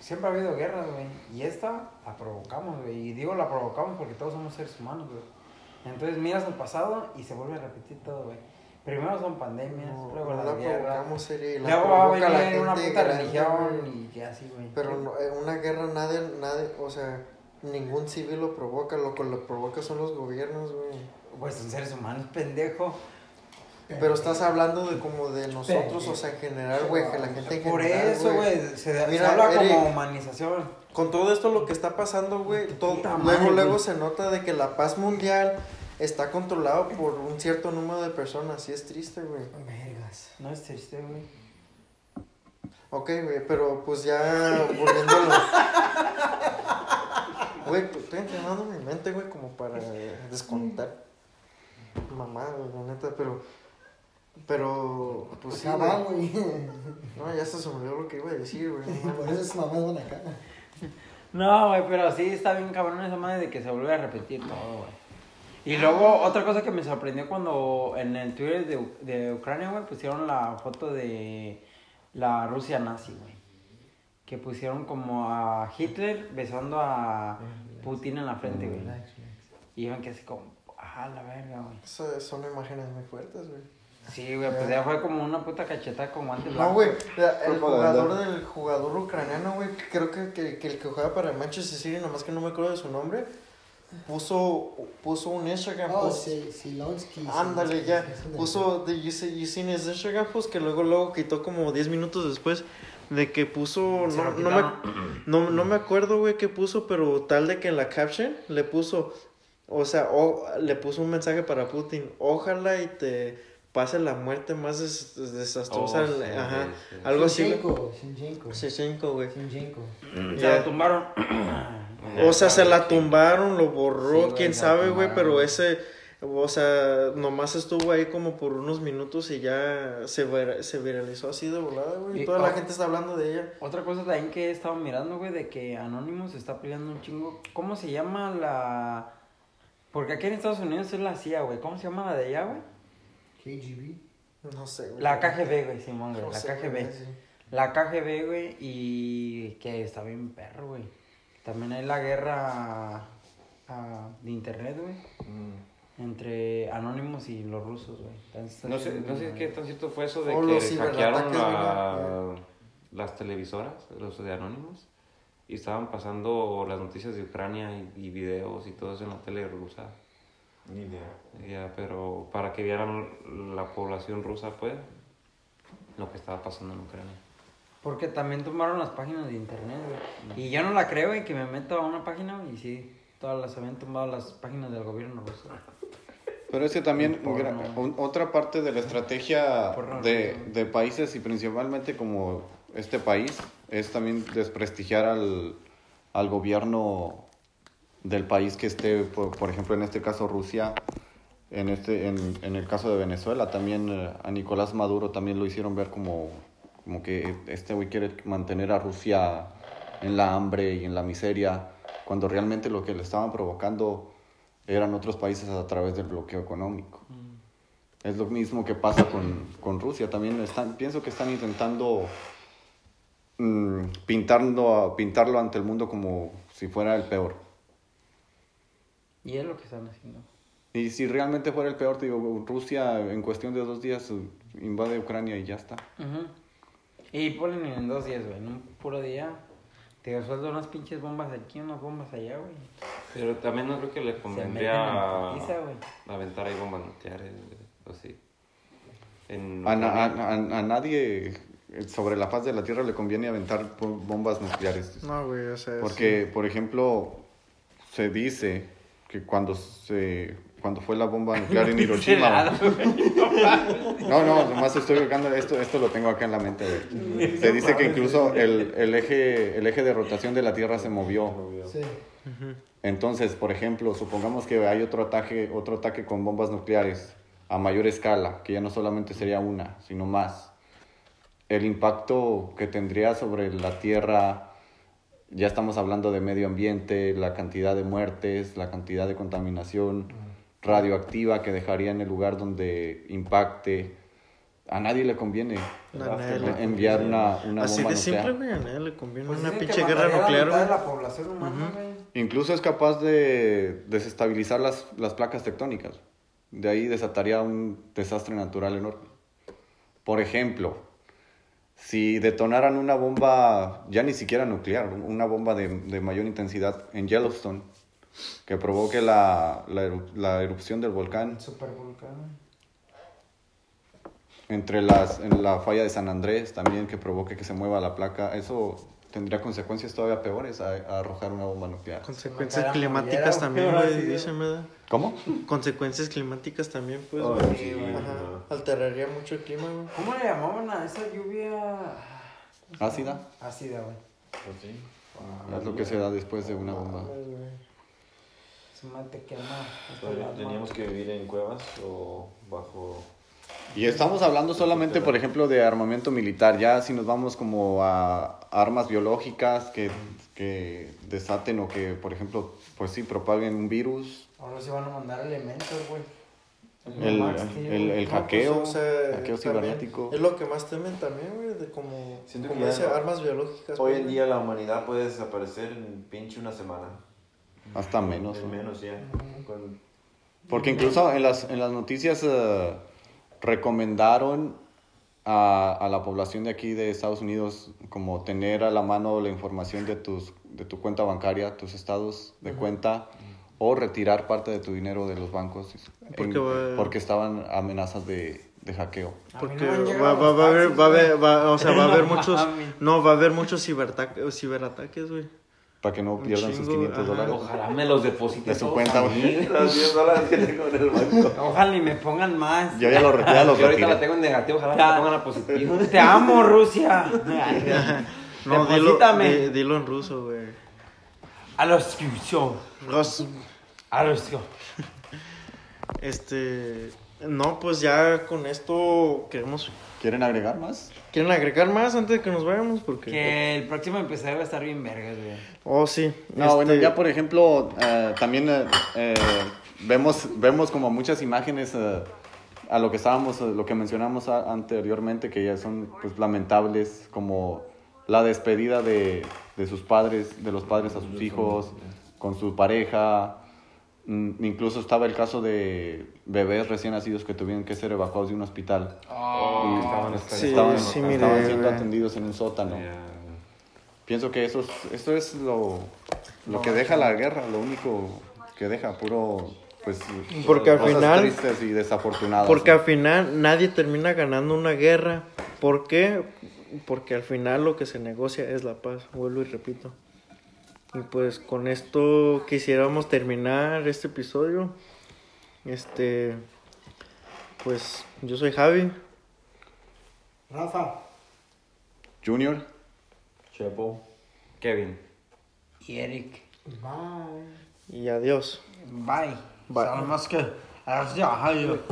Siempre ha habido guerras, güey. Y esta la provocamos, güey. Y digo la provocamos porque todos somos seres humanos, güey. Entonces miras al pasado y se vuelve a repetir todo, güey. Primero son pandemias, No, luego no la seria, y la Luego va a provoca la venir una puta religión y que así, güey. Pero no, en una guerra nadie, nadie, o sea, ningún civil lo provoca, lo que lo provoca son los gobiernos, güey. Pues son seres humanos, pendejo. Pero estás hablando de como de nosotros, o sea, en general, güey, que la gente en Por general, eso, güey, se, se Mira, habla Eric. como humanización. Con todo esto lo que está pasando, güey, todo, Puta luego, madre, luego güey. se nota de que la paz mundial está controlado por un cierto número de personas, y es triste, güey. Vergas. No es triste, güey. Ok, güey, pero pues ya volviendo a lo... Güey, pues, estoy entrenando mi mente, güey, como para descontar. Mamá, güey, la neta, pero... Pero, pues sí, va, güey. No, ya hasta se me olvidó lo que iba a decir, güey. no *laughs* Por eso es mamás van acá. No, güey, pero sí está bien cabrón esa madre de que se vuelve a repetir todo, güey. Y luego, otra cosa que me sorprendió cuando en el Twitter de, de Ucrania, güey, pusieron la foto de la Rusia nazi, güey. Que pusieron como a Hitler besando a Putin en la frente, güey. Y iban que así como, ah, la verga, güey. Son imágenes muy fuertes, güey. Sí, güey, pues ya fue como una puta cachetada con guante No, güey, el jugador del jugador ucraniano, güey, creo que, que, que el que juega para Manchester City, nomás que no me acuerdo de su nombre, puso, puso un Instagram Oh, post. sí, Silonsky. Ándale, ya. Puso de You See, you seen his Instagram post que luego luego quitó como 10 minutos después de que puso no, no, me, no, no me acuerdo, güey, qué puso, pero tal de que en la caption le puso o sea, o, le puso un mensaje para Putin, ojalá y te pase la muerte más des- desastrosa, Oh, sí, ajá, sí, sí. algo así. Shinchenko, Shinchenko. Güey. Shinchenko. Se Ya. la tumbaron. O sea, se la tumbaron, *clears throat* lo borró, quién se sabe, güey, pero ese, o sea, nomás estuvo ahí como por unos minutos y ya se, vir- se viralizó así de volada, güey. Y- toda la gente está hablando de ella. Otra cosa también que he estado mirando, güey, de que Anonymous está peleando un chingo. ¿Cómo se llama la...? Porque aquí en Estados Unidos es la CIA, güey. ¿Cómo se llama la de allá, güey? KGB. No sé, güey. La KGB, güey, Simón, güey. No La sé, KGB. güey, sí. La KGB, güey, y que está bien perro, güey. También hay la guerra ah, de internet, güey. Mm. Entre Anonymous y los rusos, güey. Entonces, No sé, no sé qué tan cierto fue eso de que hackearon la- las televisoras, los de Anonymous, y estaban pasando las noticias de Ucrania y, y videos y todo eso en la tele rusa. Ni idea. Ya, pero para que vieran la población rusa, pues, lo que estaba pasando en Ucrania. Porque también tomaron las páginas de internet, güey. Y yo no la creo, güey, que me meto a una página, y sí, todas las habían tomado las páginas del gobierno ruso. Pero es que también porno. un- otra parte de la estrategia Porno, de, de países y principalmente como este país es también desprestigiar al, al gobierno del país que esté, por, por ejemplo, en este caso Rusia, en, este, en, en el caso de Venezuela, también eh, a Nicolás Maduro también lo hicieron ver como, como que este güey quiere mantener a Rusia en la hambre y en la miseria, cuando realmente lo que le estaban provocando eran otros países a través del bloqueo económico. Es lo mismo que pasa con, con Rusia. También están, pienso que están intentando mm, pintarlo, pintarlo ante el mundo como si fuera el peor. Y es lo que están haciendo. Y si realmente fuera el peor, te digo, Rusia en cuestión de dos días uh, invade Ucrania y ya está. Ujú. Y ponen en dos días, güey, en un puro día. Te sueldo unas pinches bombas aquí, unas bombas allá, güey. Pero también no creo que le convendría güey. aventar ahí bombas nucleares, güey, o sí. En A, na- a- a- a nadie eh, sobre la faz de la Tierra le conviene aventar bo- bombas nucleares. No, güey, o sea. Porque, por ejemplo, se dice que cuando se cuando fue la bomba *laughs* nuclear en Hiroshima. No, no, nomás estoy buscando esto, esto lo tengo acá en la mente. Se dice que incluso el, el eje el eje de rotación de la Tierra se movió. Sí. Entonces, por ejemplo, supongamos que hay otro ataque, otro ataque con bombas nucleares a mayor escala, que ya no solamente sería una, sino más. El impacto que tendría sobre la Tierra, ya estamos hablando de medio ambiente, la cantidad de muertes, la cantidad de contaminación radioactiva que dejaría en el lugar donde impacte. A nadie le conviene A enviar una, una Así bomba de simple, nuclear. güey, a nadie le conviene Pues una pinche guerra la nuclear, la población humana. Incluso es capaz de desestabilizar las, las placas tectónicas. De ahí desataría un desastre natural enorme. Por ejemplo, si detonaran una bomba, ya ni siquiera nuclear, una bomba de, de mayor intensidad en Yellowstone, que provoque la, la, eru- la erupción del volcán, Super volcán. entre las, en la falla de San Andrés también que provoque que se mueva la placa, eso tendría consecuencias todavía peores a, a arrojar una bomba nuclear. Consecuencias climáticas también, güey. ¿Cómo? Consecuencias climáticas también, pues, Oh, güey. sí, Ajá. Alteraría mucho el clima, güey. ¿Cómo le llamaban a esa lluvia? Ácida. Ácida, güey. Pues sí. Es lo que se da después de una bomba. Se mate quema. Teníamos que vivir en cuevas o bajo... Y estamos hablando solamente, por ejemplo, de armamento militar. Ya si nos vamos como a armas biológicas que, que desaten o que, por ejemplo, pues sí, propaguen un virus. Ahora se van a mandar elementos, güey. El, Max, tío. el, el No, hackeo, pues, o sea, hackeo también cibernético. Es lo que más temen también, güey, de como, Siento como que ya ese no- armas biológicas. Hoy pues, en güey. día la humanidad puede desaparecer en pinche una semana. Hasta menos. En ¿no? menos ya. Con- Porque incluso en las, en las noticias eh, recomendaron a, a la población de aquí de Estados Unidos como tener a la mano la información de, tus, de tu cuenta bancaria, tus estados de cuenta o retirar parte de tu dinero de los bancos Porque en- va- porque estaban amenazas de, de hackeo. Porque no va, a haber, taxis, va a haber, güey. va- o sea, va a haber No muchos, *laughs* mames. no, va a haber muchos ciberata- ciberataques, güey. Para que no pierdan sus chingo, 500 ajá. dólares. Ojalá me los depositen De su cuenta, güey. Los 10 dólares que tengo en el banco. Ojalá y me pongan más. Yo ya, lo, ya *laughs* los Yo ahorita la retiré. tengo en negativo, ojalá me la pongan a positivo. *laughs* Te amo, Rusia. *laughs* No, dilo, dilo en ruso, güey. A los suscripción. Ros- A los Este, no, pues ya con esto queremos, ¿Quieren agregar más? ¿Quieren agregar más antes de que nos vayamos? Porque, Que el próximo episodio va a estar bien vergas, güey. oh, sí. No, este, bueno, ya por ejemplo, eh, también eh, eh, vemos, vemos como muchas imágenes eh, a lo que estábamos, lo que mencionamos a- anteriormente, que ya son pues, lamentables, como la despedida de, de sus padres, de los padres a sus hijos, con su pareja. Mm, Incluso estaba el caso de bebés recién nacidos que tuvieron que ser evacuados de un hospital. Oh, estaban Sí, estaban sí, estaban miré, siendo atendidos en un sótano. Pienso que eso es, eso es lo, lo que deja la guerra, lo único que deja, puro, pues, Porque al cosas final- tristes y desafortunadas. Porque ¿no? al final nadie termina ganando una guerra. ¿Por qué? Porque al final lo que se negocia es la paz, vuelvo y repito. Y pues con esto quisiéramos terminar este episodio. Este, pues yo soy Javi. Rafa. Junior, Chepo. Kevin. Y Eric. Y adiós. Bye. Bye. Salam